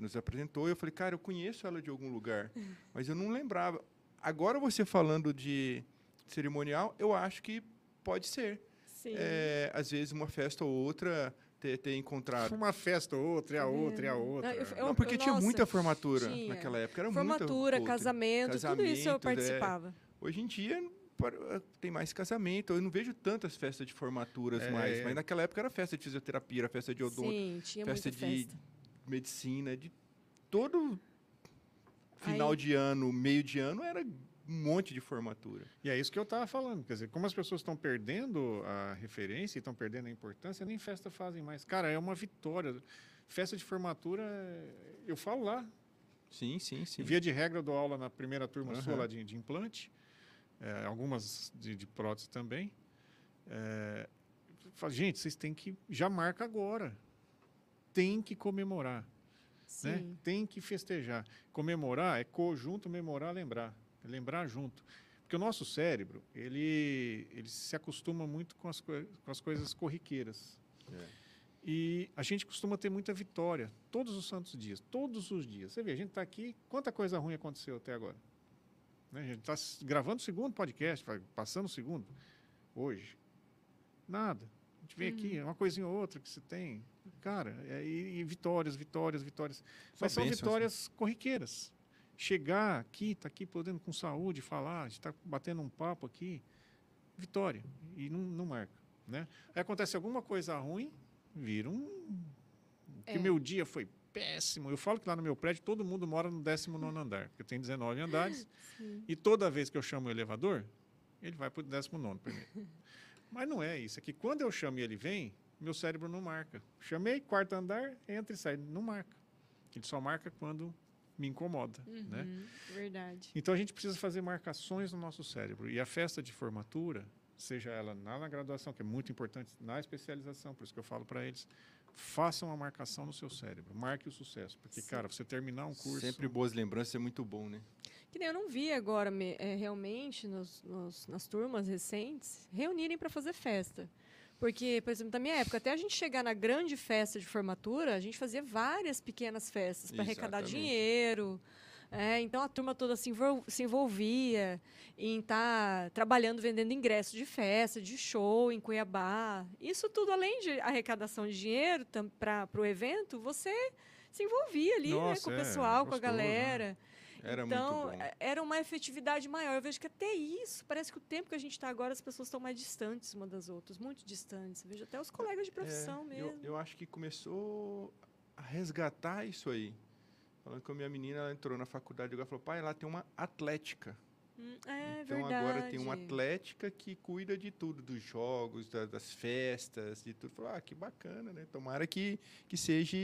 nos apresentou, e eu falei, cara, eu conheço ela de algum lugar, mas eu não lembrava. Agora você falando de cerimonial, eu acho que pode ser. Sim. É, às vezes uma festa ou outra ter, ter encontrado. Uma festa ou outra, e a Tá outra, e a outra. Não, eu- eu- Não, porque tinha nossa, muita formatura tinha. naquela época. Era Formatura, muita, casamento, tudo isso eu é. participava. Hoje em dia para- tem mais casamento. Eu não vejo tantas festas de formaturas É, mais. é. Mas naquela época era festa de fisioterapia, era festa de odonto, Sim, tinha festa muita de festa. medicina, de todo final Aí- de ano, meio de ano, era um monte de formatura. E é isso que eu estava falando. Quer dizer, como as pessoas estão perdendo a referência e estão perdendo a importância, nem festa fazem mais. Cara, é uma vitória. Festa de formatura, eu falo lá. Sim, sim, sim. Via de regra, eu dou aula na primeira turma sua Aham. lá de, de implante, é, algumas de, de prótese também. É, falo, gente, vocês têm que. Já marca agora. Tem que comemorar. né? Tem que festejar. Comemorar é conjunto, memorar, lembrar. É lembrar junto. Porque o nosso cérebro, ele, ele se acostuma muito com as, com as coisas corriqueiras. É. E a gente costuma ter muita vitória todos os santos dias, todos os dias. Você vê, a gente está aqui, quanta coisa ruim aconteceu até agora? Né? A gente está gravando o segundo podcast, passando o segundo, hoje. Nada. A gente vem aqui, é uma coisinha ou outra que você tem. Cara, é, e, e vitórias, vitórias, vitórias. Só Mas são né? vitórias corriqueiras. Chegar aqui, tá aqui podendo com saúde falar, gente está batendo um papo aqui, vitória. E não, não marca, né? Aí acontece alguma coisa ruim, vira um... Que É. meu dia foi péssimo. Eu falo que lá no meu prédio todo mundo mora no 19 andar, porque eu tenho 19 andares. Sim. E toda vez que eu chamo o elevador, ele vai para o 19 primeiro. Mas não é isso. É que quando eu chamo e ele vem, meu cérebro não marca. Chamei, quarto andar, entra e sai. Não marca. Ele só marca quando me incomoda. Né? Uhum, Verdade. Então a gente precisa fazer marcações no nosso cérebro. E a festa de formatura, seja ela na, na graduação, que é muito importante, na especialização, por isso que eu falo para eles, façam uma marcação no seu cérebro. Marque o sucesso. Porque, Sim. cara, você terminar um curso. Sempre boas lembranças é muito bom, né? Que nem eu não vi agora é, realmente nos, nos- nas turmas recentes reunirem para fazer festa. Porque, por exemplo, na minha época, até a gente chegar na grande festa de formatura, a gente fazia várias pequenas festas para arrecadar dinheiro. é, então a turma toda se, envol- se envolvia em estar trabalhando, vendendo ingressos de festa, de show em Cuiabá. Isso tudo, além de arrecadação de dinheiro para o evento, você se envolvia ali né, com Nossa, o é, pessoal, com a gostoso, né? Era então, muito bom. é- era uma efetividade maior. Eu vejo que até isso, parece que o tempo que a gente está agora, as pessoas estão mais distantes uma das outras, muito distantes. Eu vejo até os colegas de profissão É, mesmo. Eu, eu acho que começou a resgatar isso aí. Falando com a minha menina, ela entrou na faculdade e falou, pai, lá tem uma atlética. Hum, é então verdade. agora tem uma atlética que cuida de tudo, dos jogos, da- das festas, de tudo. Falou, ah, que bacana, né? Tomara que, que seja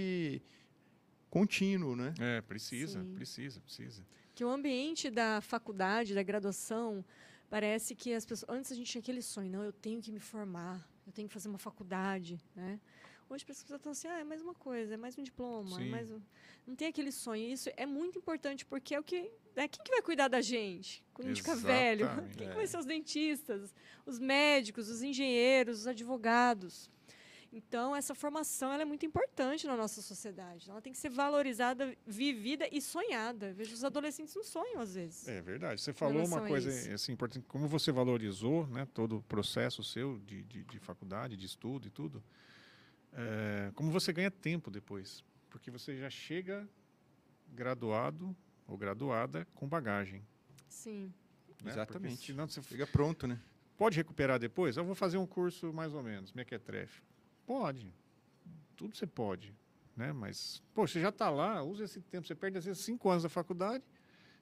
contínuo, né? É, precisa, Sim. precisa, precisa. Que o ambiente da faculdade, da graduação, parece que as pessoas. Antes a gente tinha aquele sonho, não, eu tenho que me formar, eu tenho que fazer uma faculdade, né? Hoje as pessoas estão assim, ah, é mais uma coisa, é mais um diploma, é Sim. mais um... Não tem aquele sonho. Isso é muito importante, porque é o que. É quem que vai cuidar da gente quando a gente ficar velho? Quem que É. vai ser os dentistas, os médicos, os engenheiros, os advogados? Então, essa formação ela é muito importante na nossa sociedade. Ela tem que ser valorizada, vivida e sonhada. Eu vejo os adolescentes não sonham, às vezes. É verdade. Você falou uma coisa assim, importante, como você valorizou né, todo o processo seu de, de, de faculdade, de estudo e tudo. É, como você ganha tempo depois. Porque você já chega graduado ou graduada com bagagem. Sim. né? Exatamente. Porque senão você Fica pronto, né? pode recuperar depois? Eu vou fazer um curso mais ou menos, mequetrefe. Pode. Tudo você pode. Né? Mas, pô, você já está lá, usa esse tempo. Você perde, às vezes, cinco anos da faculdade,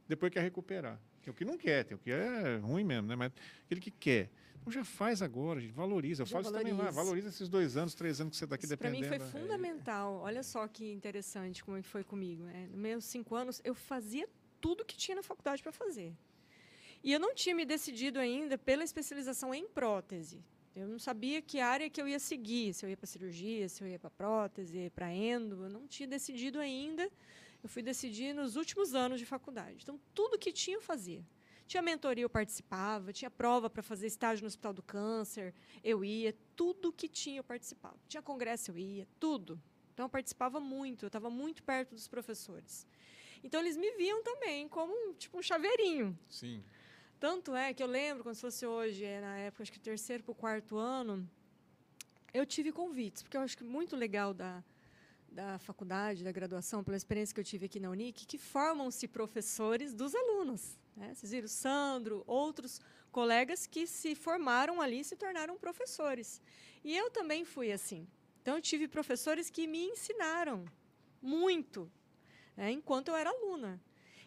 depois quer recuperar. Tem o que não quer, tem o que é ruim mesmo, né? Mas aquele que quer. Então já faz agora, gente, valoriza. Eu Já falo isso também lá, valoriza. valoriza esses dois anos, três anos que você está aqui Isso para mim dependendo. foi né? fundamental. Olha só que interessante como é foi comigo. Né? Nos meus cinco anos, eu fazia tudo que tinha na faculdade para fazer. E eu não tinha me decidido ainda pela especialização em prótese. Eu não sabia que área que eu ia seguir, se eu ia para cirurgia, se eu ia para prótese, para endo. Eu não tinha decidido ainda. Eu fui decidir nos últimos anos de faculdade. Então, tudo que tinha, eu fazia. Tinha mentoria, eu participava. Tinha prova para fazer estágio no Hospital do Câncer, eu ia. Tudo que tinha, eu participava. Tinha congresso, eu ia. Tudo. Então, eu participava muito. Eu estava muito perto dos professores. Então, eles me viam também como tipo um chaveirinho. Sim. Tanto é que eu lembro, quando se fosse hoje, é, na época, acho que terceiro para o quarto ano, eu tive convites, porque eu acho que muito legal da, da faculdade, da graduação, pela experiência que eu tive aqui na Unic, que formam-se professores dos alunos. Né? Vocês viram, Sandro, outros colegas que se formaram ali e se tornaram professores. E eu também fui assim. Então, eu tive professores que me ensinaram muito, né, enquanto eu era aluna.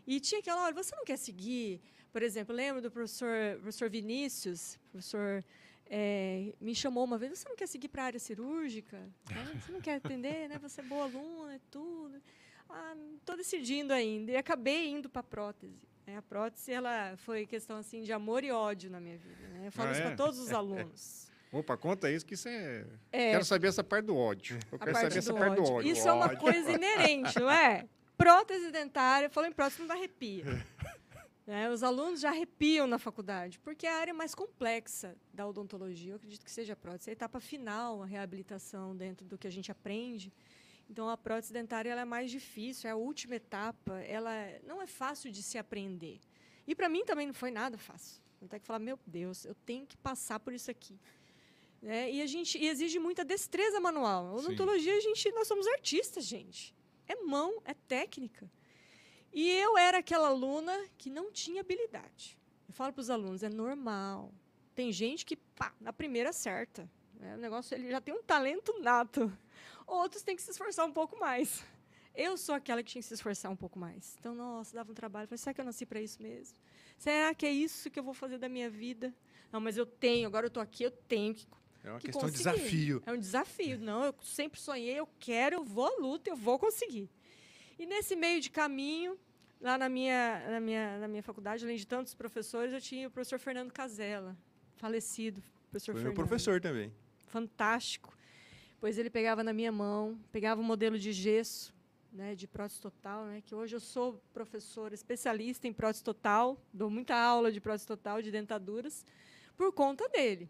E tinha aquela hora, você não quer seguir por exemplo, lembro do professor, professor Vinícius, professor eh, me chamou uma vez, você não quer seguir para a área cirúrgica? Né? Você não quer atender, né? Você é boa aluna e tudo. Ah, estou decidindo ainda. E acabei indo para a prótese. né? A prótese ela foi questão assim de amor e ódio na minha vida. Né? Eu falo Ah, isso é? para todos os alunos. Opa, conta isso que isso é... É, Quero saber essa parte do ódio. Eu quero saber essa parte do ódio. ódio. Isso é uma coisa inerente, não é? Prótese dentária, falou em prótese, não dá arrepia. Né, os alunos já arrepiam na faculdade, porque é a área mais complexa da odontologia, eu acredito que seja a prótese. É a etapa final, a reabilitação dentro do que a gente aprende. Então, a prótese dentária ela é mais difícil, é a última etapa, ela não é fácil de se aprender. E para mim também não foi nada fácil. Eu tenho que falar, meu Deus, eu tenho que passar por isso aqui. Né? E a gente e exige muita destreza manual. Odontologia, a gente, nós somos artistas, gente. É mão, é técnica. E eu era aquela aluna que não tinha habilidade. Eu falo para os alunos, é normal. Tem gente que, pá, na primeira acerta. Né? O negócio, ele já tem um talento nato. Outros têm que se esforçar um pouco mais. Eu sou aquela que tinha que se esforçar um pouco mais. Então, nossa, dava um trabalho. Falei, será que eu nasci para isso mesmo? Será que é isso que eu vou fazer da minha vida? Não, mas eu tenho, agora eu estou aqui, eu tenho que É uma que questão de desafio. É um desafio. Não, eu sempre sonhei, eu quero, eu vou à luta, eu vou conseguir. E nesse meio de caminho, lá na minha, na minha, na minha faculdade, além de tantos professores, eu tinha o professor Fernando Casella, falecido. Professor Foi meu Fernando. professor também. Fantástico. Pois ele pegava na minha mão, pegava um modelo de gesso, né, de prótese total, né, que hoje eu sou professora especialista em prótese total, dou muita aula de prótese total, de dentaduras, por conta dele.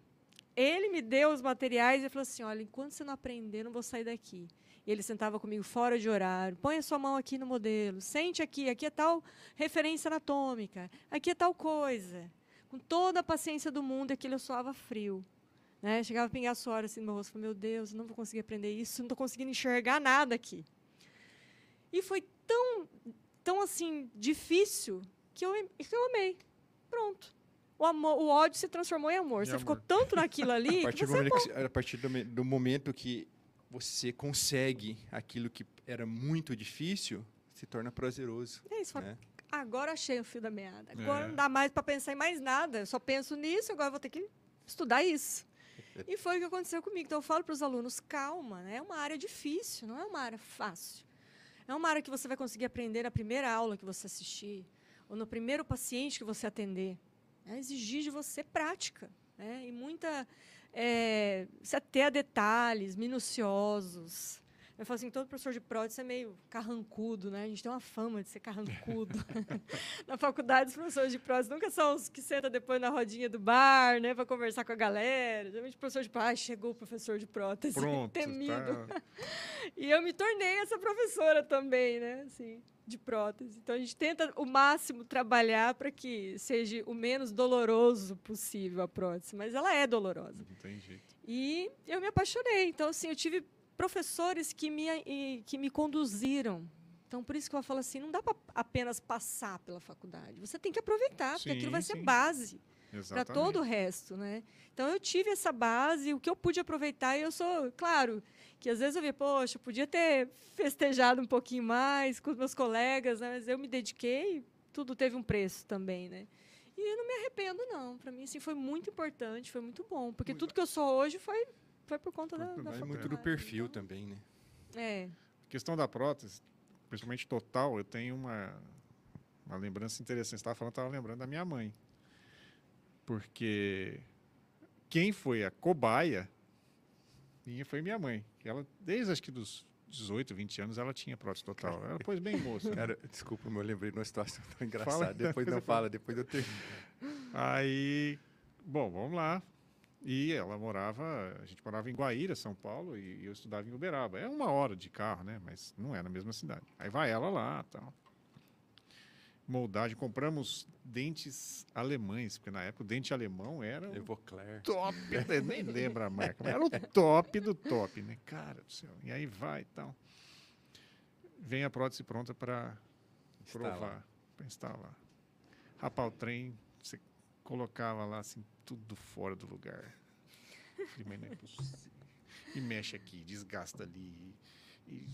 Ele me deu os materiais e falou assim: olha, enquanto você não aprender, não vou sair daqui. E ele sentava comigo fora de horário. Põe a sua mão aqui no modelo. Sente aqui. Aqui é tal referência anatômica. Aqui é tal coisa. Com toda a paciência do mundo, aquilo eu soava frio. Né? Chegava a pingar suor assim no meu rosto. Falei, meu Deus, eu não vou conseguir aprender isso. Não estou conseguindo enxergar nada aqui. E foi tão, tão assim, difícil que eu, que eu amei. Pronto. O, amor, o ódio se transformou em amor. Em você amor. ficou tanto naquilo ali A que partir, do você momento que, a partir do, do momento que você consegue aquilo que era muito difícil, se torna prazeroso. É isso, Né? agora achei o fio da meada. Agora É. não dá mais para pensar em mais nada. Eu só penso nisso, agora vou ter que estudar isso. E foi o que aconteceu comigo. Então eu falo para os alunos, calma, né? é uma área difícil, não é uma área fácil. É uma área que você vai conseguir aprender na primeira aula que você assistir, ou no primeiro paciente que você atender. É exigir de você prática, né? e muita... É, ater a detalhes minuciosos. Eu falo assim, todo professor de prótese é meio carrancudo, né? A gente tem uma fama de ser carrancudo. na faculdade, os professores de prótese nunca são os que sentam depois na rodinha do bar, né? Para conversar com a galera. Geralmente o professor de prótese, ah, chegou o professor de prótese, Pronto. temido. Tá. E eu me tornei essa professora também, né? Assim, de prótese. Então a gente tenta o máximo trabalhar para que seja o menos doloroso possível a prótese, mas ela é dolorosa. Não tem jeito. E eu me apaixonei. Então, assim, eu tive professores que me, que me conduziram. Então, por isso que eu falo assim, não dá para apenas passar pela faculdade. Você tem que aproveitar, porque aquilo Sim, vai ser sim. base para todo o resto, né? Então eu tive essa base, o que eu pude aproveitar, e eu sou, claro, que às vezes eu vi, poxa, eu podia ter festejado um pouquinho mais com os meus colegas, né? mas eu me dediquei, tudo teve um preço também, né? E eu não me arrependo não, para mim assim foi muito importante, foi muito bom, porque Muito. tudo que eu sou hoje foi foi por conta da, da Vai Vai muito do perfil então, também, né? É, A questão da prótese, principalmente total, eu tenho uma, uma lembrança interessante. Você estava falando, estava lembrando da minha mãe. Porque quem foi a cobaia minha foi minha mãe. Ela, desde acho que dos 18, 20 anos, ela tinha prótese total. Ela pôs bem moça. né? Desculpa, eu lembrei de uma situação tão engraçada. Fala. Depois não fala, depois eu termino. Aí, bom, vamos lá. E ela morava, a gente morava em Guaíra, São Paulo, e eu estudava em Uberaba. É uma hora de carro, né? Mas não é na mesma cidade. Aí vai ela lá, tal. Moldagem, compramos dentes alemães, porque na época o dente alemão era o Evoclair. top, nem lembro a marca, mas era o top do top, né? Cara do céu. E aí vai e tal. Vem a prótese pronta para provar, para instalar. Rapaz, o trem, você colocava lá assim, tudo fora do lugar. Falei, mas não é possível. E mexe aqui, desgasta ali. E...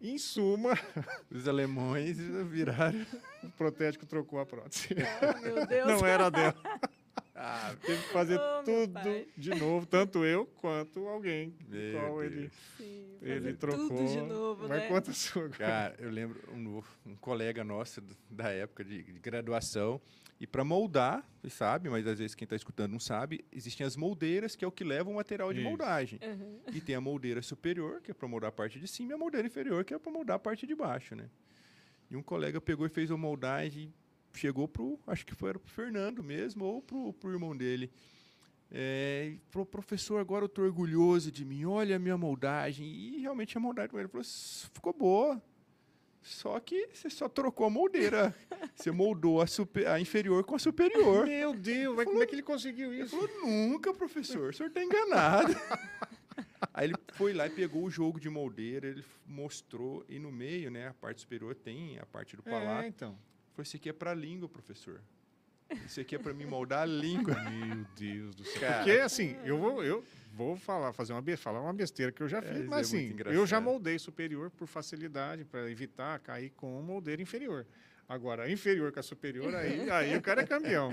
Em suma, Os alemães viraram. o protético trocou a prótese. oh, meu Deus. Não era dela. Ah, Teve que fazer Oh, tudo de novo, tanto eu quanto alguém. Meu qual Deus. ele, Sim, ele fazer trocou. tudo de novo, Mas né? conta a sua. Cara, eu lembro um, um colega nosso da época de, de graduação. E para moldar, você sabe, mas às vezes quem está escutando não sabe, existem as moldeiras, que é o que leva o material de Isso. moldagem. Uhum. E tem a moldeira superior, que é para moldar a parte de cima, e a moldeira inferior, que é para moldar a parte de baixo, né? E um colega pegou e fez a moldagem, chegou pro, acho que foi pro Fernando mesmo, ou pro, pro irmão dele. É, e falou, professor, agora eu tô orgulhoso de mim, olha a minha moldagem. E realmente a moldagem ele falou, "S- ficou boa. Só que você só trocou a moldeira. Você moldou a, super- a inferior com a superior. Meu Deus, mas como é que ele conseguiu Ele isso? falou, nunca, professor, o senhor está enganado. Aí ele foi lá e pegou o jogo de moldeira, ele mostrou, e no meio, né, a parte superior tem a parte do palato. É, então. Falou, isso aqui é pra língua, professor. Isso aqui é pra me moldar a língua. Meu Deus do céu. Cara. Porque, assim, eu vou, eu vou falar, fazer uma, falar uma besteira que eu já fiz, isso mas é assim, eu já moldei superior por facilidade, para evitar cair com moldeira inferior. Agora, inferior com a superior, aí, aí o cara é campeão.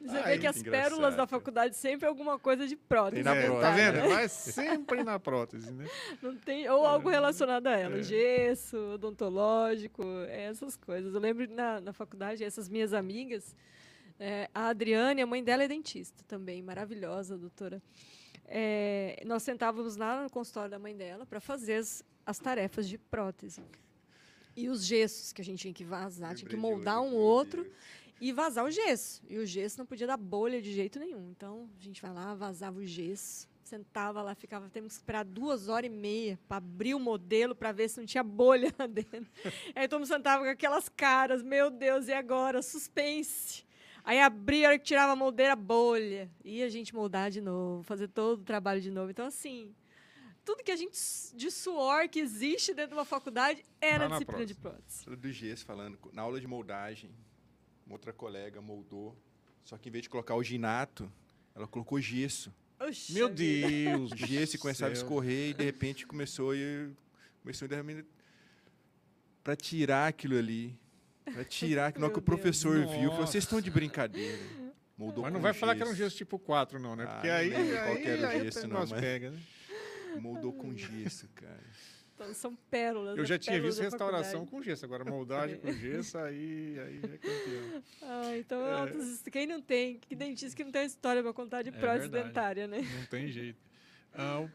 Você Ah, vê é que as muito pérolas engraçado. da faculdade sempre é alguma coisa de prótese. Tem na né? prótese. Tá vendo? né? Mas sempre na prótese, né? Não tem, ou algo relacionado a ela. É. Gesso, odontológico, essas coisas. Eu lembro na, na faculdade, essas minhas amigas, é, a Adriane, a mãe dela é dentista também, maravilhosa, doutora. É, nós sentávamos lá no consultório da mãe dela para fazer as, as tarefas de prótese. E os gessos que a gente tinha que vazar, tinha que Lembrei moldar um outro e vazar o gesso. E o gesso não podia dar bolha de jeito nenhum. Então, a gente vai lá, vazava o gesso, sentava lá, ficava, temos que esperar duas horas e meia para abrir o modelo para ver se não tinha bolha lá dentro. Aí todo mundo sentava com aquelas caras, meu Deus, e agora? Suspense. Aí abria, a hora que tirava a moldeira, bolha. E a gente moldar de novo, fazer todo o trabalho de novo. Então, assim, tudo que a gente, de suor que existe dentro de uma faculdade era disciplina de prótese. Do gesso, falando, na aula de moldagem, uma outra colega moldou, só que em vez de colocar o ginato, ela colocou gesso. Oxa Meu. Deus. O gesso começava a escorrer e de repente começou e começou a derramar para tirar aquilo ali. Para tirar, que na hora que o Meu Deus. professor viu, falou: vocês estão de brincadeira. Moldou Mas não vai falar que era um gesso tipo 4, não, né? Ah, Porque não aí, aí, o aí gesso, não, mas- pega, né? Moldou com gesso, cara. Então, são pérolas. Eu já tinha visto restauração com gesso, agora moldagem com gesso, aí, aí é campeão. Ah, então, É. quem não tem, que dentista que não tem história para contar de É prótese verdade. dentária, né? Não tem jeito. Ah, o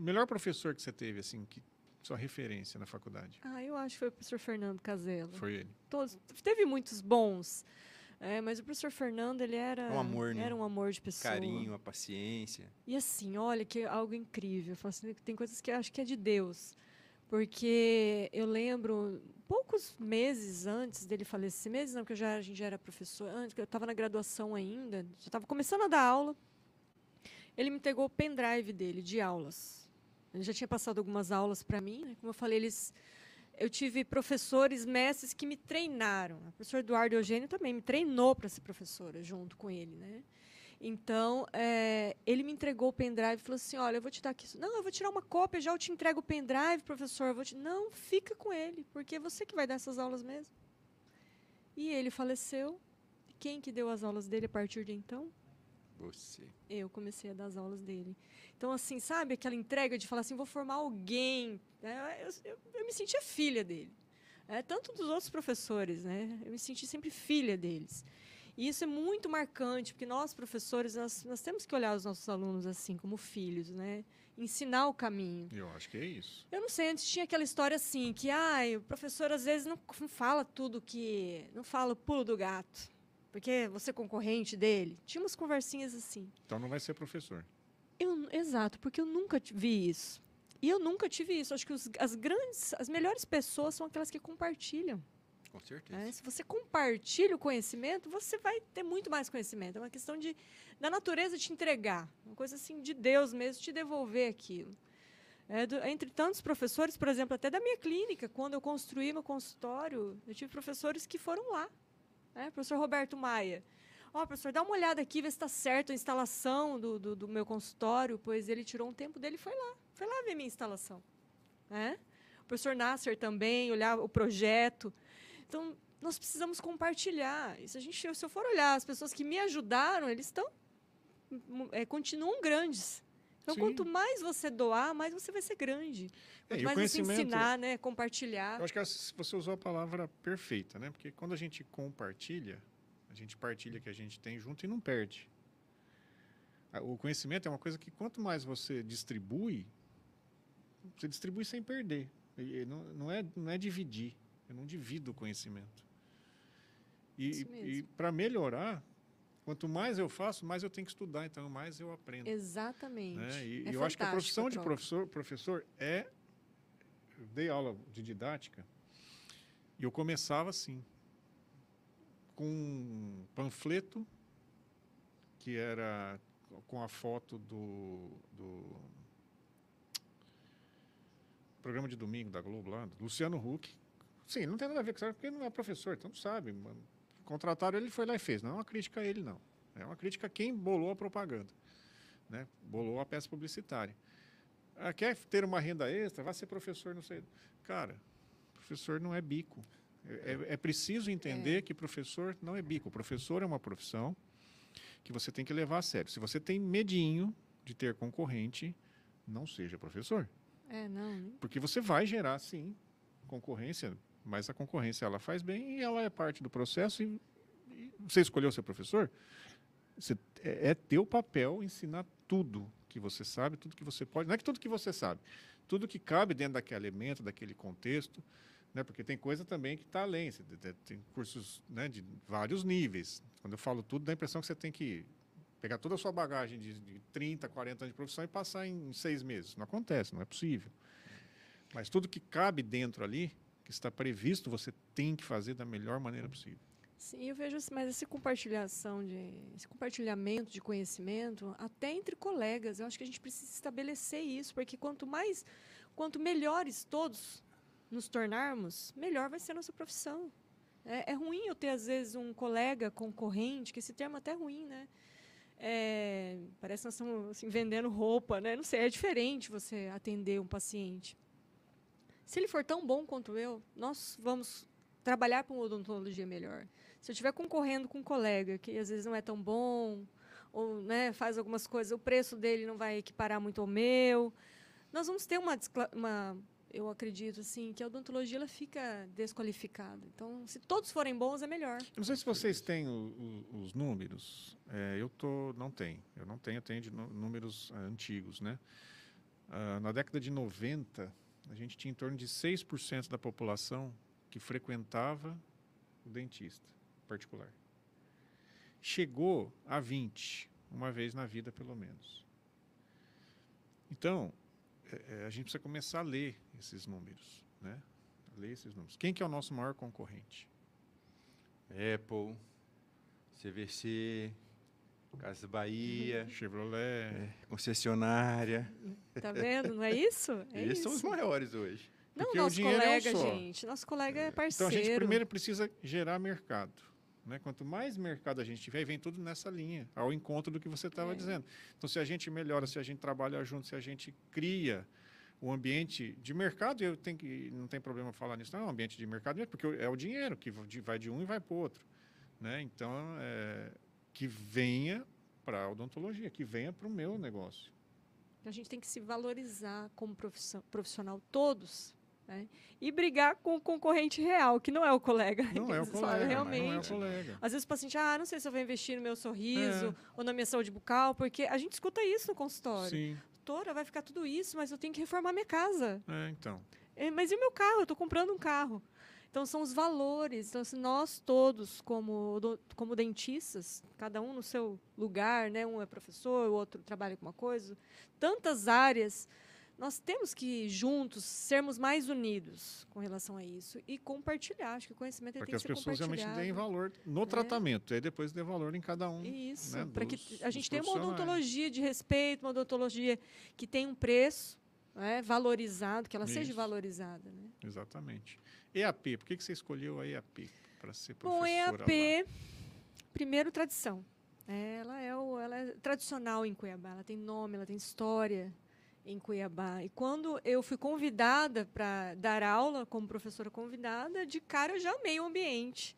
melhor professor que você teve, assim, que sua referência na faculdade? Ah, eu acho que foi o professor Fernando Casella. Foi ele. Todos, teve muitos bons, é, mas o professor Fernando, ele era Um amor, né? Era um amor de pessoa. Carinho, a paciência. E assim, olha que é algo incrível. Eu falo assim, tem coisas que acho que é de Deus. Porque eu lembro, poucos meses antes dele falecer, meses não, porque eu já, a gente já era professor, antes, que eu estava na graduação ainda, já estava começando a dar aula. Ele me entregou o pendrive dele de aulas. Ele já tinha passado algumas aulas para mim, né? como eu falei, eles eu tive professores, mestres que me treinaram. O professor Eduardo Eugênio também me treinou para ser professora junto com ele, né? Então, eh, ele me entregou o pendrive e falou assim: Olha, eu vou te dar aqui. isso." Não, eu vou tirar uma cópia, já eu te entrego o pendrive, professor. Te... Não, fica com ele, porque é você que vai dar essas aulas mesmo. E ele faleceu. Quem que deu as aulas dele a partir de então? Você. Eu comecei a dar as aulas dele. Então, assim, sabe aquela entrega de falar assim: vou formar alguém. né? Eu, eu- eu me sentia filha dele. É, tanto dos outros professores, né? Eu me senti sempre filha deles. E isso é muito marcante, porque nós, professores, nós, nós temos que olhar os nossos alunos assim, como filhos, né? Ensinar o caminho. Eu acho que é isso. Eu não sei, antes tinha aquela história assim, que ai, o professor às vezes não fala tudo que. não fala o pulo do gato, porque você é concorrente dele. Tinha umas conversinhas assim. Então não vai ser professor. Eu, exato, porque eu nunca vi isso. E eu nunca tive isso. Acho que os- as grandes, as melhores pessoas são aquelas que compartilham. Com certeza. né? Se você compartilha o conhecimento, você vai ter muito mais conhecimento. É uma questão de da natureza te entregar, uma coisa assim de Deus mesmo te devolver aquilo. É, do- entre tantos professores, por exemplo, até da minha clínica, quando eu construí meu consultório, eu tive professores que foram lá. Né? Professor Roberto Maia. Ó, professor, dá uma olhada aqui, vê se está certo a instalação do, do, do meu consultório, pois ele tirou um tempo dele e foi lá. Foi lá ver minha instalação. Né? O professor Nasser também, olhar o projeto. Então, nós precisamos compartilhar. E se, a gente, se eu for olhar as pessoas que me ajudaram, eles estão é, continuam grandes. Então, Sim. quanto mais você doar, mais você vai ser grande. É, Quanto o mais você ensinar, né, compartilhar. Eu acho que você usou a palavra perfeita, né? Porque quando a gente compartilha, a gente partilha o que a gente tem junto e não perde. O conhecimento é uma coisa que quanto mais você distribui, você distribui sem perder. Não, não é, não é dividir. Eu não divido o conhecimento. E, e para melhorar, quanto mais eu faço, mais eu tenho que estudar, então mais eu aprendo. Exatamente. né? E É eu acho que a profissão de professor, professor é. Eu dei aula de didática e eu começava assim, com um panfleto que era com a foto do, do programa de domingo da Globo lá, Luciano Huck. Sim, não tem nada a ver com isso, porque não é professor, então não sabe. Mano. Contrataram ele, foi lá e fez. Não é uma crítica a ele, não. É uma crítica a quem bolou a propaganda, né? bolou a peça publicitária. Ah, quer ter uma renda extra? Vai ser professor, não sei. Cara, professor não é bico. É, é, é preciso entender É. que professor não é bico. Professor é uma profissão que você tem que levar a sério. Se você tem medinho de ter concorrente, não seja professor. É, não. né? Porque você vai gerar, sim, concorrência, mas a concorrência ela faz bem e ela é parte do processo. E, e você escolheu ser professor, você, é, é teu papel ensinar tudo que você sabe, tudo que você pode. Não é que tudo que você sabe, tudo que cabe dentro daquele elemento, daquele contexto. Né? Porque tem coisa também que está além. Te- tem cursos né, de vários níveis. Quando eu falo tudo, dá a impressão que você tem que pegar toda a sua bagagem de, de 30, 40 anos de profissão e passar em seis meses. Não acontece, não é possível. Mas tudo que cabe dentro ali, que está previsto, você tem que fazer da melhor maneira possível. Sim, eu vejo assim, mas essa compartilhação de, esse compartilhamento de conhecimento, até entre colegas, eu acho que a gente precisa estabelecer isso, porque quanto mais, quanto melhores todos nos tornarmos, melhor vai ser a nossa profissão. É, é ruim eu ter às vezes um colega concorrente, que esse termo até é ruim, né? É, parece que nós estamos assim, vendendo roupa, né? Não sei, é diferente você atender um paciente. Se ele for tão bom quanto eu, nós vamos trabalhar para uma odontologia melhor. Se eu estiver concorrendo com um colega que às vezes não é tão bom, ou né, faz algumas coisas, o preço dele não vai equiparar muito ao meu, nós vamos ter uma, uma eu acredito assim, que a odontologia ela fica desqualificada. Então, se todos forem bons, é melhor. Eu não sei se vocês têm o- o- os números. É, eu tô, não tenho. Eu não tenho, eu tenho de nú- números ah, antigos, né? Ah, na década de 90, a gente tinha em torno de 6% da população que frequentava o dentista particular. Chegou a 20, uma vez na vida pelo menos. Então, é, é, a gente precisa começar a ler esses números, né? Ler esses números. Quem que é o nosso maior concorrente? Apple, CVC, Casa Bahia, Chevrolet. concessionária. Tá vendo? Não é isso? É Eles isso. são os maiores hoje. Não, Porque o nosso dinheiro é um colega, só. gente. Nosso colega é Então parceiro. a gente primeiro precisa gerar mercado. Né? Quanto mais mercado a gente tiver, vem tudo nessa linha, ao encontro do que você estava É. dizendo. Então, se a gente melhora, se a gente trabalha junto, se a gente cria o ambiente de mercado, eu tenho que, não tem problema falar nisso, não, é um ambiente de mercado, mesmo, porque é o dinheiro que vai de um e vai para o outro. Né? Então, é, que venha para a odontologia, que venha para o meu negócio. A gente tem que se valorizar como profissional, todos. Né? E brigar com o concorrente real, que não é o colega. Não é o colega, Realmente. não é o colega. Às vezes o paciente, ah, não sei se eu vou investir no meu sorriso É. ou na minha saúde bucal, porque a gente escuta isso no consultório. Sim, Doutora, vai ficar tudo isso, mas eu tenho que reformar minha casa. é, então. É, mas e o meu carro? Eu estou comprando um carro. Então, são os valores. Então, assim, nós todos, como, como dentistas, cada um no seu lugar, né? um é professor, o outro trabalha com uma coisa, tantas áreas, nós temos que, juntos, sermos mais unidos com relação a isso e compartilhar. Acho que o conhecimento Para que tem as que ser pessoas realmente deem valor no tratamento, e depois dê valor em cada um. Isso, né, para que a gente tenha uma odontologia de respeito, uma odontologia que tenha um preço né, valorizado, que ela seja Isso. valorizada. Né? Exatamente. EAP, por que, que você escolheu a EAP para ser Bom, professora EAP, primeiro tradição. Ela é, o, ela é tradicional em Cuiabá, ela tem nome, ela tem história em Cuiabá. E quando eu fui convidada para dar aula como professora convidada, de cara eu já amei o ambiente.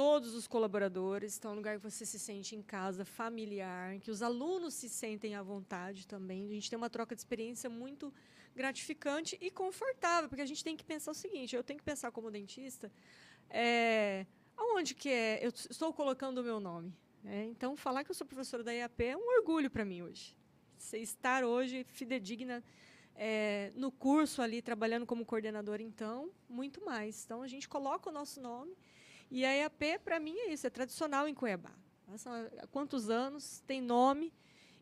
Todos os colaboradores estão em um lugar que você se sente em casa, familiar, que os alunos se sentem à vontade também. A gente tem uma troca de experiência muito gratificante e confortável, porque a gente tem que pensar o seguinte: eu tenho que pensar como dentista, é, aonde que é? Eu estou colocando o meu nome. né? Então, falar que eu sou professora da IAP é um orgulho para mim hoje. Você estar hoje fidedigna é, no curso ali, trabalhando como coordenadora, então, muito mais. Então, a gente coloca o nosso nome. E a IAP, para mim, é isso, é tradicional em Cuiabá. São há quantos anos, tem nome,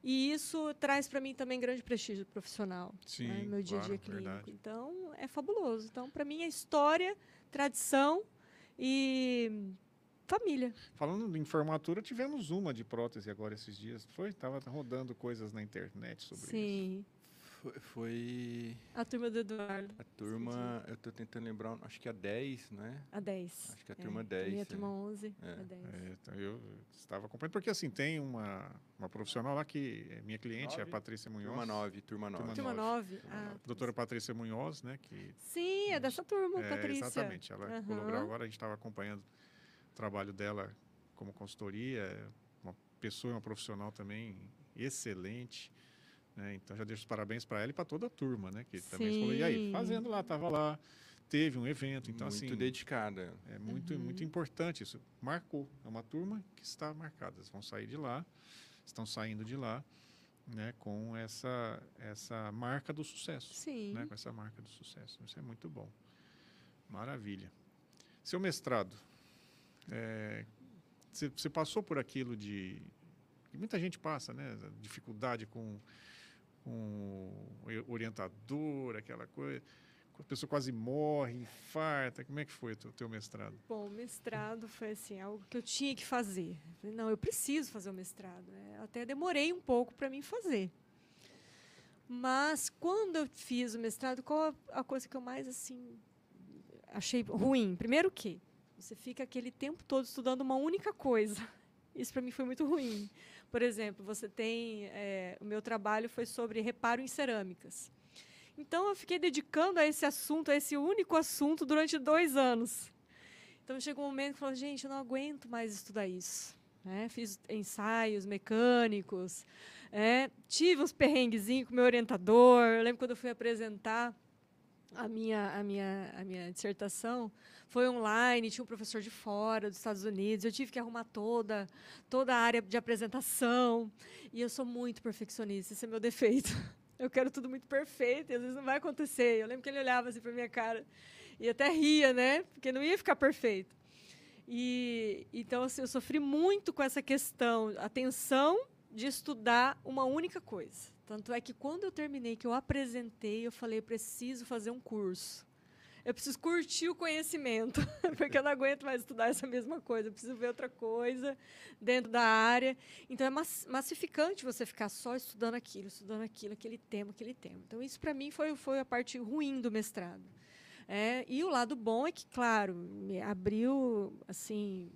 e isso traz para mim também grande prestígio profissional Sim, né, no meu dia a dia claro, clínico. verdade. Então, é fabuloso. Então, para mim, é história, tradição e família. Falando em formatura, tivemos uma de prótese agora esses dias. Foi? Tava rodando coisas na internet sobre isso. Sim. Foi, foi A turma do Eduardo. a turma, eu tô tentando lembrar, acho que a 10, né? A 10. Acho que a turma é. 10, Minha é. turma 11, É. a 10. É, então eu estava acompanhando, porque assim, tem uma, uma profissional lá que é minha cliente, é a? Patrícia Munhoz. Turma 9, turma 9. Turma Turma nove. 9. Ah, Doutora Patrícia Munhoz, né? Que, Sim, é dessa turma, é, Patrícia. Exatamente, ela Aham. colaborou agora, a gente estava acompanhando o trabalho dela como consultoria, é uma pessoa, uma profissional também excelente. Né, Então já deixo os parabéns para ela e para toda a turma, né? Que também falou, e aí, fazendo lá, estava lá, teve um evento, então Muito assim, dedicada. é muito, Uhum. muito importante isso. Marcou. É uma turma que está marcada. Eles vão sair de lá, estão saindo de lá, né, com essa, essa marca do sucesso. Sim. Né, com essa marca do sucesso. Isso é muito bom. Maravilha. Seu mestrado, é, você você passou por aquilo de. muita gente passa, né? Dificuldade com, o orientador, aquela coisa. A pessoa quase morre, infarta. Como é que foi o teu, mestrado? Bom, o mestrado foi assim, algo que eu tinha que fazer. Não, eu preciso fazer o mestrado. né? Até demorei um pouco para mim fazer. Mas quando eu fiz o mestrado, qual a a coisa que eu mais assim achei ruim? Primeiro que você fica aquele tempo todo estudando uma única coisa. Isso para mim foi muito ruim. Por exemplo, você tem eh, o meu trabalho foi sobre reparo em cerâmicas. Então eu fiquei dedicando a esse assunto, a esse único assunto durante dois anos. Então chegou um momento que eu falei, gente, eu não aguento mais estudar isso. né? Fiz ensaios mecânicos, é, tive uns perrenguezinhos com meu orientador. Eu lembro quando eu fui apresentar a minha, a minha, a minha dissertação, foi online, tinha um professor de fora, dos Estados Unidos. Eu tive que arrumar toda, toda a área de apresentação. E eu sou muito perfeccionista, esse é meu defeito. Eu quero tudo muito perfeito e às vezes não vai acontecer. Eu lembro que ele olhava assim para minha cara e até ria, né? Porque não ia ficar perfeito. E então assim, eu sofri muito com essa questão, a tensão de estudar uma única coisa. Tanto é que quando eu terminei, que eu apresentei, eu falei, preciso fazer um curso. Eu preciso curtir o conhecimento, porque eu não aguento mais estudar essa mesma coisa. Eu preciso ver outra coisa dentro da área. Então é mas- massificante você ficar só estudando aquilo, estudando aquilo, aquele tema, aquele tema. Então isso para mim foi, foi a parte ruim do mestrado. É, e o lado bom é que, claro, me abriu assim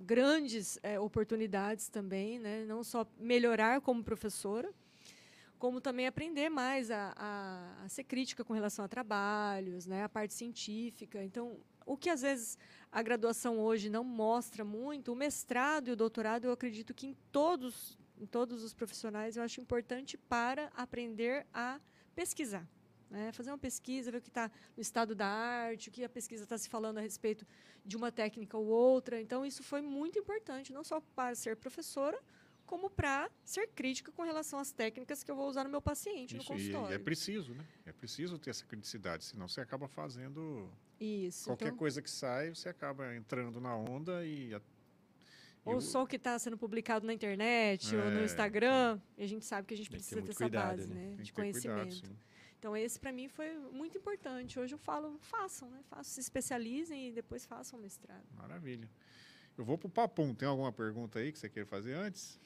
grandes eh, oportunidades também, né? não só melhorar como professora, como também aprender mais a, a, a ser crítica com relação a trabalhos, né? a parte científica. Então, o que às vezes a graduação hoje não mostra muito, o mestrado e o doutorado, eu acredito que em todos, em todos os profissionais, eu acho importante para aprender a pesquisar. Né? Fazer uma pesquisa, ver o que está no estado da arte, o que a pesquisa está se falando a respeito de uma técnica ou outra. Então, isso foi muito importante, não só para ser professora, como para ser crítica com relação às técnicas que eu vou usar no meu paciente, Isso, no consultório. é preciso, né? É preciso ter essa criticidade, senão você acaba fazendo Isso. qualquer então, coisa que sai, você acaba entrando na onda e. a- ou o- só o que está sendo publicado na internet ou no É, Instagram, e a gente sabe que a gente ter precisa ter essa cuidado, base né? né, tem de cuidado, conhecimento. sim. Então, esse para mim foi muito importante. Hoje eu falo, façam, né? Façam, se especializem e depois façam o mestrado. Maravilha. Eu vou para o papum. Tem alguma pergunta aí que você quer fazer antes?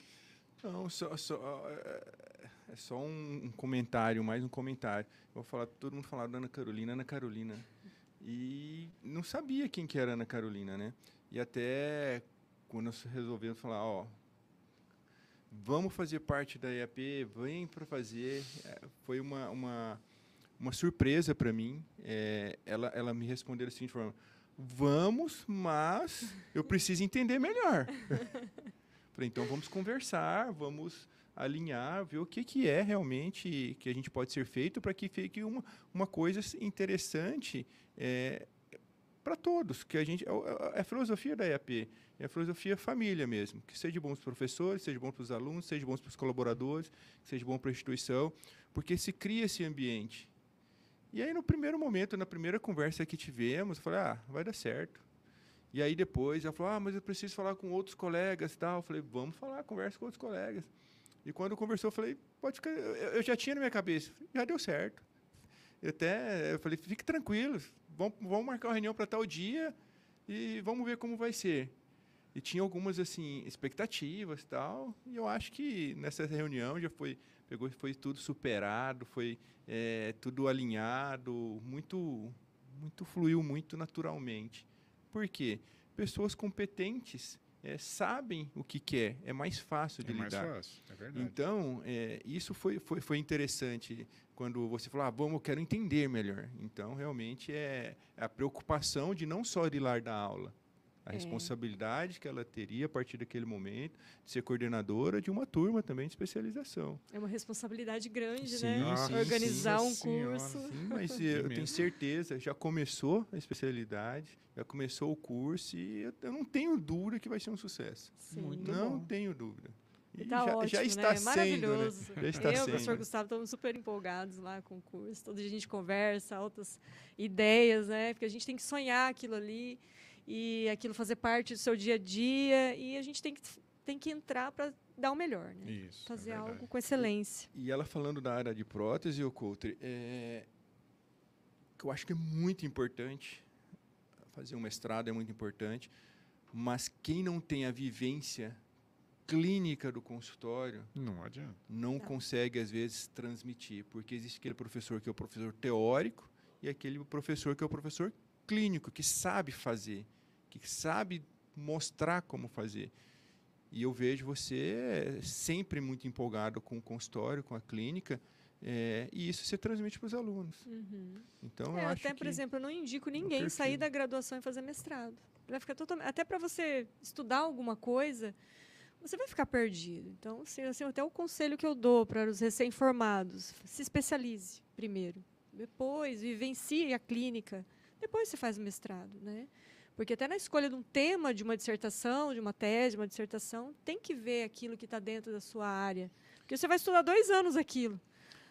Não, só, só, é, é só um, comentário, mais um comentário. Eu vou falar, todo mundo falava da Ana Carolina, Ana Carolina. E não sabia quem que era Ana Carolina, né? E até quando nós resolvemos falar, ó, vamos fazer parte da IAP, vem para fazer, é, foi uma, uma, uma surpresa para mim. É, ela, ela me respondeu da seguinte forma, vamos, mas eu preciso entender melhor. Falei, então vamos conversar, vamos alinhar, ver o que, que é realmente que a gente pode ser feito para que fique uma, uma coisa interessante para todos. Que a gente, é o- é a filosofia da EAP, é a filosofia família mesmo. Que seja bom para os professores, seja bom para os alunos, seja bom para os colaboradores, seja bom para a instituição, porque se cria esse ambiente. E aí, no primeiro momento, na primeira conversa que tivemos, eu falei, ah, vai dar certo. E aí depois ela falou, ah, mas eu preciso falar com outros colegas e tal. Eu falei, vamos falar, conversa com outros colegas. E quando conversou, eu falei, pode ficar, eu, eu já tinha na minha cabeça, já deu certo. Eu até, eu falei, fique tranquilo, vamos, vamos marcar uma reunião para tal dia e vamos ver como vai ser. e tinha algumas assim expectativas e tal. E eu acho que nessa reunião já foi pegou foi tudo superado, foi é, tudo alinhado, muito muito fluiu muito naturalmente. Por quê? Pessoas competentes é, sabem o que quer, é mais fácil de é lidar. mais fácil, é verdade. Então, é, isso foi, foi, foi interessante quando você falou, ah, vamos, eu quero entender melhor. Então, realmente, é a preocupação de não só ir lá dar aula, a É. responsabilidade que ela teria a partir daquele momento de ser coordenadora de uma turma também de especialização. É uma responsabilidade grande, Sim, né? sim, Organizar sim. um curso. Sim, mas eh, eu tenho mesmo. certeza, já começou a especialidade, já começou o curso e eu, eu não tenho dúvida que vai ser um sucesso. Sim. Muito não bom. tenho dúvida. E Tá já, ótimo, já né? está sendo, né? Maravilhoso. Já está Eu e o sendo. professor Gustavo estamos super empolgados lá com o curso. Todo dia a gente conversa, altas ideias, né? Porque a gente tem que sonhar aquilo ali e aquilo fazer parte do seu dia a dia e a gente tem que, tem que entrar para dar o melhor, né? Isso. é Fazer verdade. algo com excelência. E ela falando da área de prótese, o Coutre, é, que eu acho que é muito importante, fazer um mestrado é muito importante, mas quem não tem a vivência clínica do consultório Não adianta. não Tá. consegue, às vezes, transmitir, porque existe aquele professor que é o professor teórico e aquele professor que é o professor clínico, que sabe fazer, que sabe mostrar como fazer. E eu vejo você sempre muito empolgado com o consultório, com a clínica, eh, e isso você transmite para os alunos. Uhum. Então, É, até, por exemplo, eu não indico ninguém sair da graduação e fazer mestrado. Vai ficar totalmente, até para você estudar alguma coisa, você vai ficar perdido. Então, assim, assim, até o conselho que eu dou para os recém-formados, se especialize primeiro. Depois, vivencie a clínica. Depois você faz o mestrado, né? Porque até na escolha de um tema de uma dissertação, de uma tese, de uma dissertação, tem que ver aquilo que está dentro da sua área. Porque você vai estudar dois anos aquilo.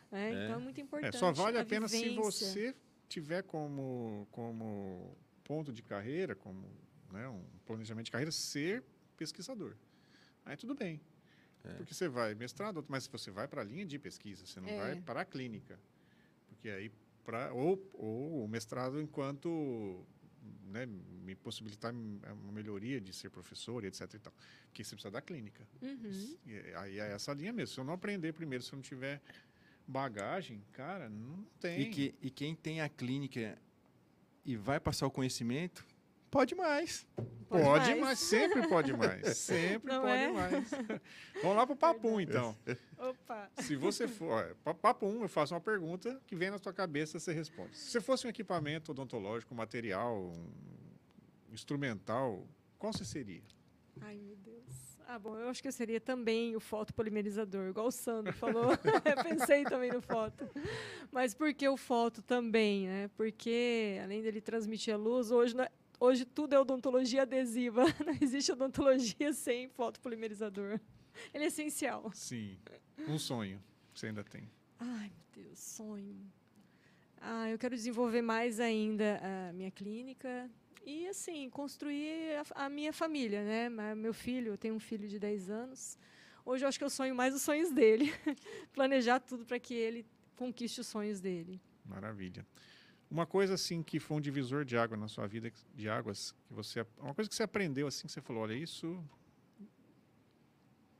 né? É. Então, é muito É, importante. só vale a pena se vivência. você tiver como, como ponto de carreira, como né, um planejamento de carreira, ser pesquisador. Aí tudo bem. É. Porque você vai mestrado, mas você vai para a linha de pesquisa, você não É. vai para a clínica. Porque aí, pra, ou, ou o mestrado enquanto né, me possibilitar uma melhoria de ser professor e etc. E tal. Porque você precisa da clínica. Uhum. E aí é essa linha mesmo. Se eu não aprender primeiro, se eu não tiver bagagem, cara, não tem. E, que, e quem tem a clínica e vai passar o conhecimento, pode mais. Pode Pode, mais. mais, sempre pode mais. Sempre Não pode é? mais. Vamos lá pro papo então. Opa! Se você for, pa- papo 1, eu faço uma pergunta que vem na sua cabeça, você responde. Se você fosse um equipamento odontológico, material, um instrumental, qual você seria? Ai, meu Deus. Ah, bom, eu acho que eu seria também o fotopolimerizador, igual o Sandro falou. eu pensei também no foto. Mas por que o foto também, né? Porque, além dele transmitir a luz, hoje, hoje tudo é odontologia adesiva. Não existe odontologia sem fotopolimerizador. Ele é essencial. Sim. Um sonho. Você ainda tem. Ai, meu Deus, sonho. Ah, eu quero desenvolver mais ainda a minha clínica e, assim, construir a, a minha família, né? Meu filho, eu tenho um filho de 10 anos. Hoje eu acho que eu sonho mais os sonhos dele. Planejar tudo para que ele conquiste os sonhos dele. Maravilha. Uma coisa assim que foi um divisor de água na sua vida, de águas, que você, uma coisa que você aprendeu assim que você falou, olha isso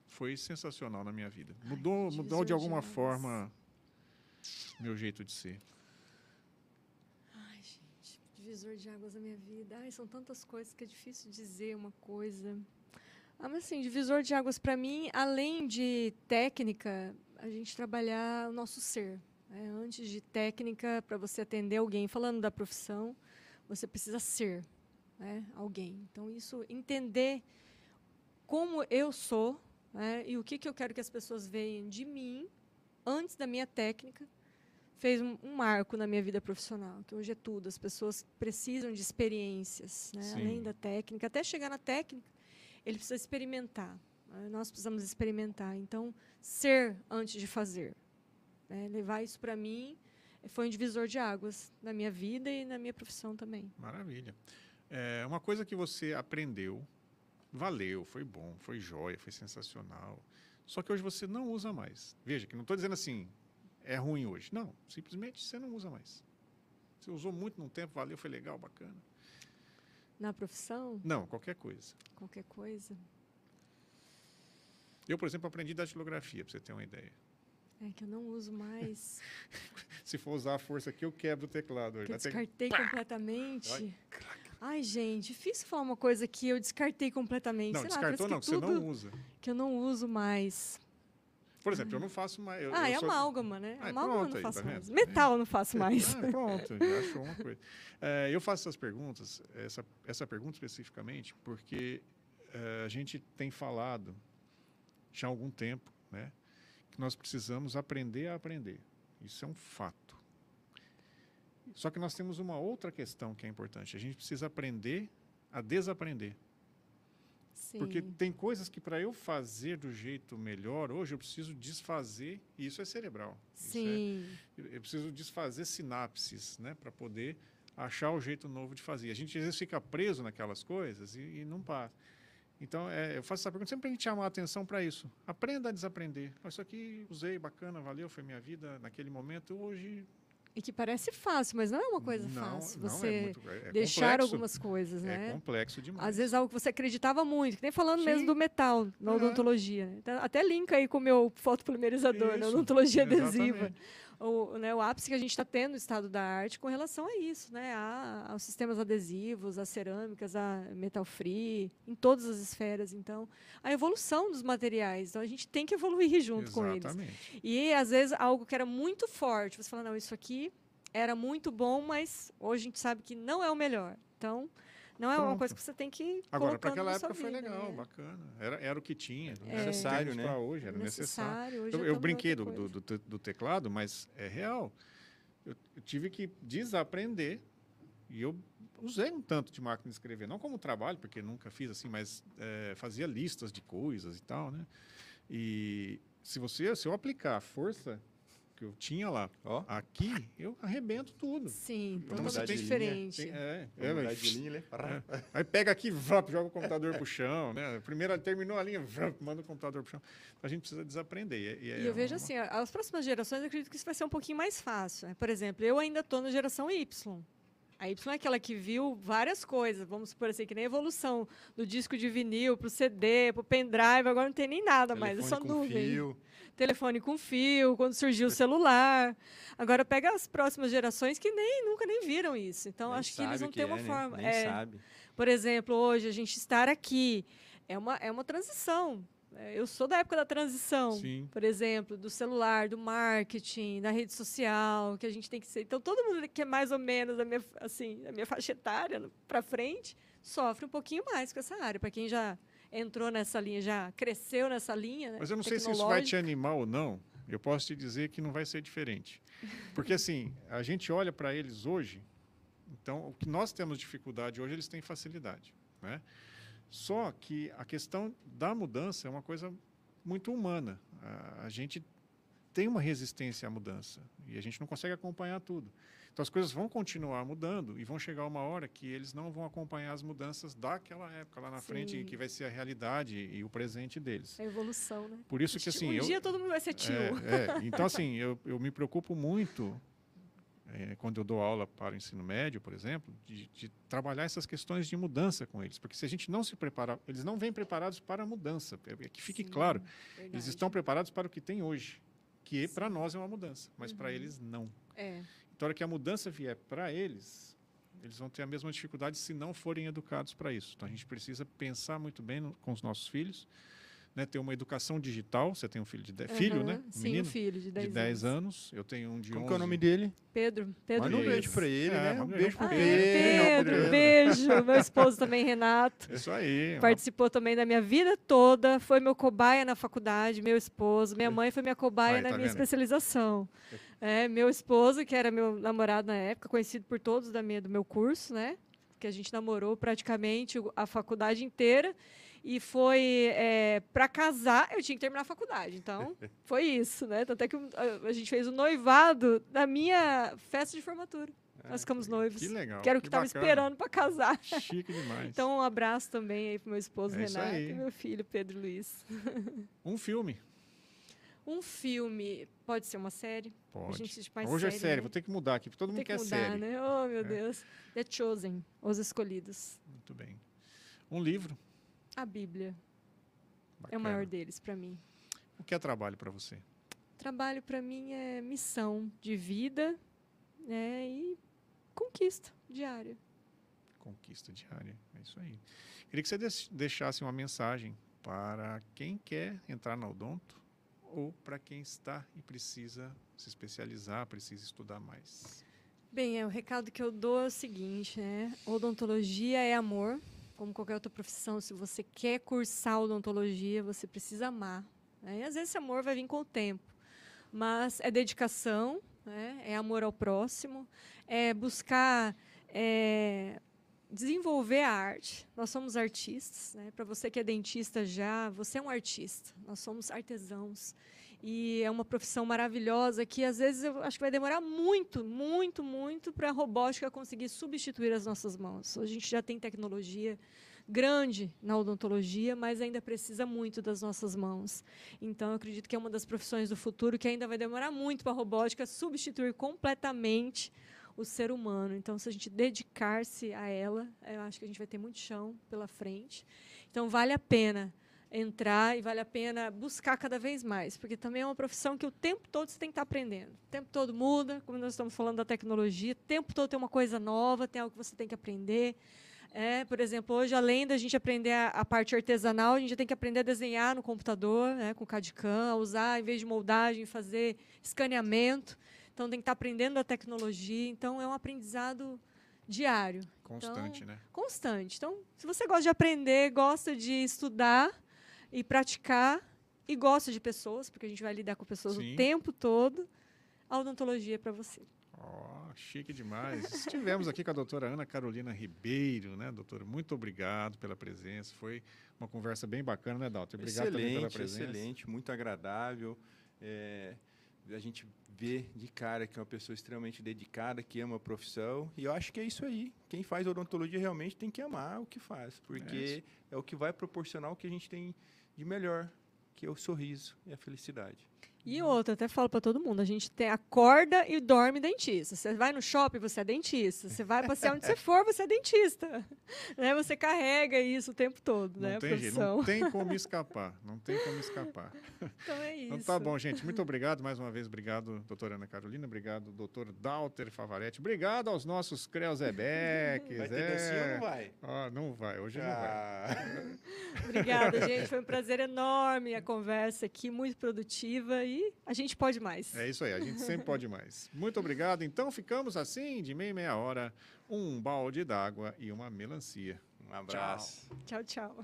foi sensacional na minha vida. Mudou, divisor mudou de de alguma águas. forma meu jeito de ser. Ai, gente, divisor de águas na minha vida. Ai, são tantas coisas que é difícil dizer uma coisa. Ah, mas assim, divisor de águas para mim, além de técnica, a gente trabalhar o nosso ser. Né? Antes de técnica, para você atender alguém, falando da profissão, você precisa ser né, alguém. Então, isso, entender como eu sou né, e o que, que eu quero que as pessoas vejam de mim antes da minha técnica, fez um, um marco na minha vida profissional, que hoje é tudo. As pessoas precisam de experiências, né? Além da técnica. Até chegar na técnica, ele precisa experimentar. né? Nós precisamos experimentar. Então, ser antes de fazer. Né? Levar isso para mim foi um divisor de águas na minha vida e na minha profissão também. Maravilha. É, uma coisa que você aprendeu, valeu, foi bom, foi jóia, foi sensacional. Só que hoje você não usa mais. Veja, que não estou dizendo assim, é ruim hoje. Não, simplesmente você não usa mais. Você usou muito num tempo, valeu, foi legal, bacana. Na profissão? Não, qualquer coisa. Qualquer coisa. Eu, por exemplo, aprendi datilografia, para você ter uma ideia. É que eu não uso mais. Se for usar a força aqui, eu quebro o teclado. hoje. que eu ter- descartei completamente. Ai, gente, difícil falar uma coisa que eu descartei completamente. Não, Sei lá, descartou não, que você não usa. que eu não uso mais. Por exemplo, eu não faço mais. eu- ah, eu é sou- amálgama, né? Ah, amálgama eu pronto não aí, faço tá mais. Metal eu não faço mais. Ah, pronto, já achou uma coisa. É, eu faço essas perguntas, essa, essa pergunta especificamente, porque é, a gente tem falado já há algum tempo, né, que nós precisamos aprender a aprender. Isso é um fato. Só que nós temos uma outra questão que é importante. A gente precisa aprender a desaprender. Sim. Porque tem coisas que para eu fazer do jeito melhor, hoje eu preciso desfazer, e isso é cerebral. É- Sim. eu eu preciso desfazer sinapses, né, para poder achar o jeito novo de fazer. A gente às vezes fica preso naquelas coisas e, e não passa. Então, é, eu faço essa pergunta sempre para a gente chamar a atenção para isso. Aprenda a desaprender. Isso aqui usei, bacana, valeu, foi minha vida naquele momento. Hoje E que parece fácil, mas não é uma coisa não, fácil. não, Você é muito, é, é deixar complexo. algumas coisas, É né? complexo demais. Às vezes algo que você acreditava muito, que nem falando mesmo Sim. do metal, na É. odontologia. né? Então, até linka aí com o meu fotopolimerizador, na odontologia adesiva. exatamente. O, né, o ápice que a gente está tendo no estado da arte com relação a isso, né? A, aos sistemas adesivos, às cerâmicas, a metal free, em todas as esferas. Então, a evolução dos materiais. Então, a gente tem que evoluir junto com eles. Exatamente. E às vezes algo que era muito forte, você fala, não, isso aqui era muito bom, mas hoje a gente sabe que não é o melhor. Então, não é uma Pronto. coisa que você tem que Agora, para aquela época foi vida, legal, né? bacana. Era, era o que tinha. É. Necessário, né? Para hoje, era necessário. necessário. hoje Eu, já eu brinquei do, do, do, te- do teclado, mas é real. Eu, eu tive que desaprender e eu usei um tanto de máquina de escrever, não como trabalho, porque nunca fiz assim, mas é, fazia listas de coisas e tal, né? E se você, se eu aplicar a força que eu tinha lá Ó, aqui, eu arrebento tudo. Sim, Então totalmente diferente. Tem- é, é, mas- de linha, né? é. Aí pega aqui, vap, joga o computador pro chão, né? Primeiro terminou a linha, vap, manda o computador pro chão. A gente precisa desaprender. E, é E eu vejo uma- assim, as próximas gerações, eu acredito que isso vai ser um pouquinho mais fácil. né? Por exemplo, eu ainda estou na geração Y. A Y é aquela que viu várias coisas, vamos supor assim, que nem a evolução do disco de vinil para o CD, para o pendrive, agora não tem nem nada mais, é só Telefone com nuvem. fio. Telefone com fio, quando surgiu o celular. Agora pega as próximas gerações que nem nunca nem viram isso. Então Nem acho que eles vão ter uma é, né? forma. Nem é, sabe. por exemplo, hoje a gente estar aqui é uma, é uma transição. É, Eu sou da época da transição, Sim. por exemplo, do celular, do marketing, da rede social, que a gente tem que ser. Então, todo mundo que é mais ou menos da minha, assim, da minha faixa etária para frente sofre um pouquinho mais com essa área. Para quem já entrou nessa linha, já cresceu nessa linha. né, Mas eu não sei se isso vai te animar ou não. Eu posso te dizer que não vai ser diferente. Porque, assim, a gente olha para eles hoje, então, o que nós temos dificuldade hoje, eles têm facilidade. Né? Só que a questão da mudança é uma coisa muito humana. A, a gente tem uma resistência à mudança e a gente não consegue acompanhar tudo. Então, as coisas vão continuar mudando e vão chegar uma hora que eles não vão acompanhar as mudanças daquela época lá na frente, Sim. que vai ser a realidade e o presente deles. É a evolução, né? Por isso que assim, um eu, dia todo mundo vai ser tio. é, é. então assim, eu, eu me preocupo muito é, quando eu dou aula para o ensino médio, por exemplo, de, de trabalhar essas questões de mudança com eles, porque se a gente não se preparar, eles não vêm preparados para a mudança. É, que fique Sim, claro, eles verdade. estão preparados para o que tem hoje, que para nós é uma mudança, mas para Uhum. eles não. É. Então, hora que a mudança vier para eles, eles vão ter a mesma dificuldade se não forem educados para isso. Então, a gente precisa pensar muito bem no- com os nossos filhos, né? ter uma educação digital. Você tem um filho de de- filho, né? Um Sim, menino um filho de 10, de 10 anos. Eu tenho um de Como 11. que é o nome dele? Pedro. Pedro Manda um beijo pra ele, É, né? Um beijo pro Ah, beijo. Pedro. Pedro, beijo. Meu esposo também, Renato. Isso aí. uma- Participou também da minha vida toda, foi meu cobaia na faculdade, meu esposo. Minha mãe foi minha cobaia Aí, na tá minha vendo? especialização. É, meu esposo, que era meu namorado na época, conhecido por todos da minha, do meu curso, né? Que a gente namorou praticamente a faculdade inteira. E foi para casar, eu tinha que terminar a faculdade. Então, foi isso, né? Tanto é que a, a gente fez o noivado na minha festa de formatura. Nós ficamos noivos. Que legal. Que era o que estava bacana. esperando para casar. Chique demais. Então, um abraço também aí pro meu esposo É Renato e meu filho Pedro Luiz. um filme. Um filme, pode ser uma série? Pode. Hoje é série, série, né? vou ter que mudar aqui, porque todo mundo Tem que quer mudar, série. né? Oh, meu É. Deus. The Chosen, Os Escolhidos. Muito bem. Um livro. A Bíblia é Bacana. o maior deles para mim. O que é trabalho para você? Trabalho para mim é missão de vida né? e conquista diária. Conquista diária. É isso aí. Queria que você deix- deixasse uma mensagem para quem quer entrar na Odonto ou para quem está e precisa se especializar, precisa estudar mais. Bem, é, o recado que eu dou é o seguinte, né? Odontologia é amor, como qualquer outra profissão. Se você quer cursar odontologia, você precisa amar. né? E às vezes esse amor vai vir com o tempo, mas é dedicação, né? é amor ao próximo, é buscar é, desenvolver a arte. Nós somos artistas, né? Para você que é dentista já, você é um artista. Nós somos artesãos. E é uma profissão maravilhosa que às vezes eu acho que vai demorar muito, muito, muito para a robótica conseguir substituir as nossas mãos. A gente já tem tecnologia grande na odontologia, mas ainda precisa muito das nossas mãos. Então eu acredito que é uma das profissões do futuro que ainda vai demorar muito para a robótica substituir completamente o ser humano. Então, se a gente dedicar-se a ela, eu acho que a gente vai ter muito chão pela frente. Então, vale a pena entrar e vale a pena buscar cada vez mais, porque também é uma profissão que o tempo todo você tem que estar aprendendo. O tempo todo muda, como nós estamos falando da tecnologia, o tempo todo tem uma coisa nova, tem algo que você tem que aprender. É, por exemplo, hoje, além da gente aprender a, a parte artesanal, a gente tem que aprender a desenhar no computador, né, com CAD-CAM, a usar, em vez de moldagem, fazer escaneamento. Então, tem que estar aprendendo a tecnologia. Então, é um aprendizado diário, Constante, né? constante. Então, se você gosta de aprender, gosta de estudar e praticar, e gosta de pessoas, porque a gente vai lidar com pessoas Sim. o tempo todo, a odontologia é para você. Ó, chique demais. Estivemos aqui com a doutora Ana Carolina Ribeiro, né, doutora? Muito obrigado pela presença. Foi uma conversa bem bacana, né, Dalton? Obrigado também pela excelente, presença. excelente, muito agradável. É, a gente vê de cara que é uma pessoa extremamente dedicada, que ama a profissão. E eu acho que é isso aí. Quem faz odontologia realmente tem que amar o que faz, porque é, o que vai proporcionar o que a gente tem de melhor, que é o sorriso e a felicidade. E outra, até falo para todo mundo, a gente tem, acorda e dorme dentista. Você vai no shopping, você é dentista. Você vai passear onde você for, você é dentista. Né? Você carrega isso o tempo todo, né? Não a tem jeito, não tem como escapar. Não tem como escapar. Então é isso. Então tá bom, gente. Muito obrigado mais uma vez. Obrigado, doutora Ana Carolina. Obrigado, doutor Dalter Favaretti. Obrigado aos nossos Creuzebeques. Vai ter dancinha ou não vai? Ó, não vai, hoje não vai. Ah, Obrigada, gente. Foi um prazer enorme a conversa aqui, muito produtiva e aí a gente pode mais. É isso aí, a gente sempre pode mais. Muito obrigado. Então ficamos assim, de meia meia hora, um balde d'água e uma melancia. Um abraço. tchau. tchau. tchau.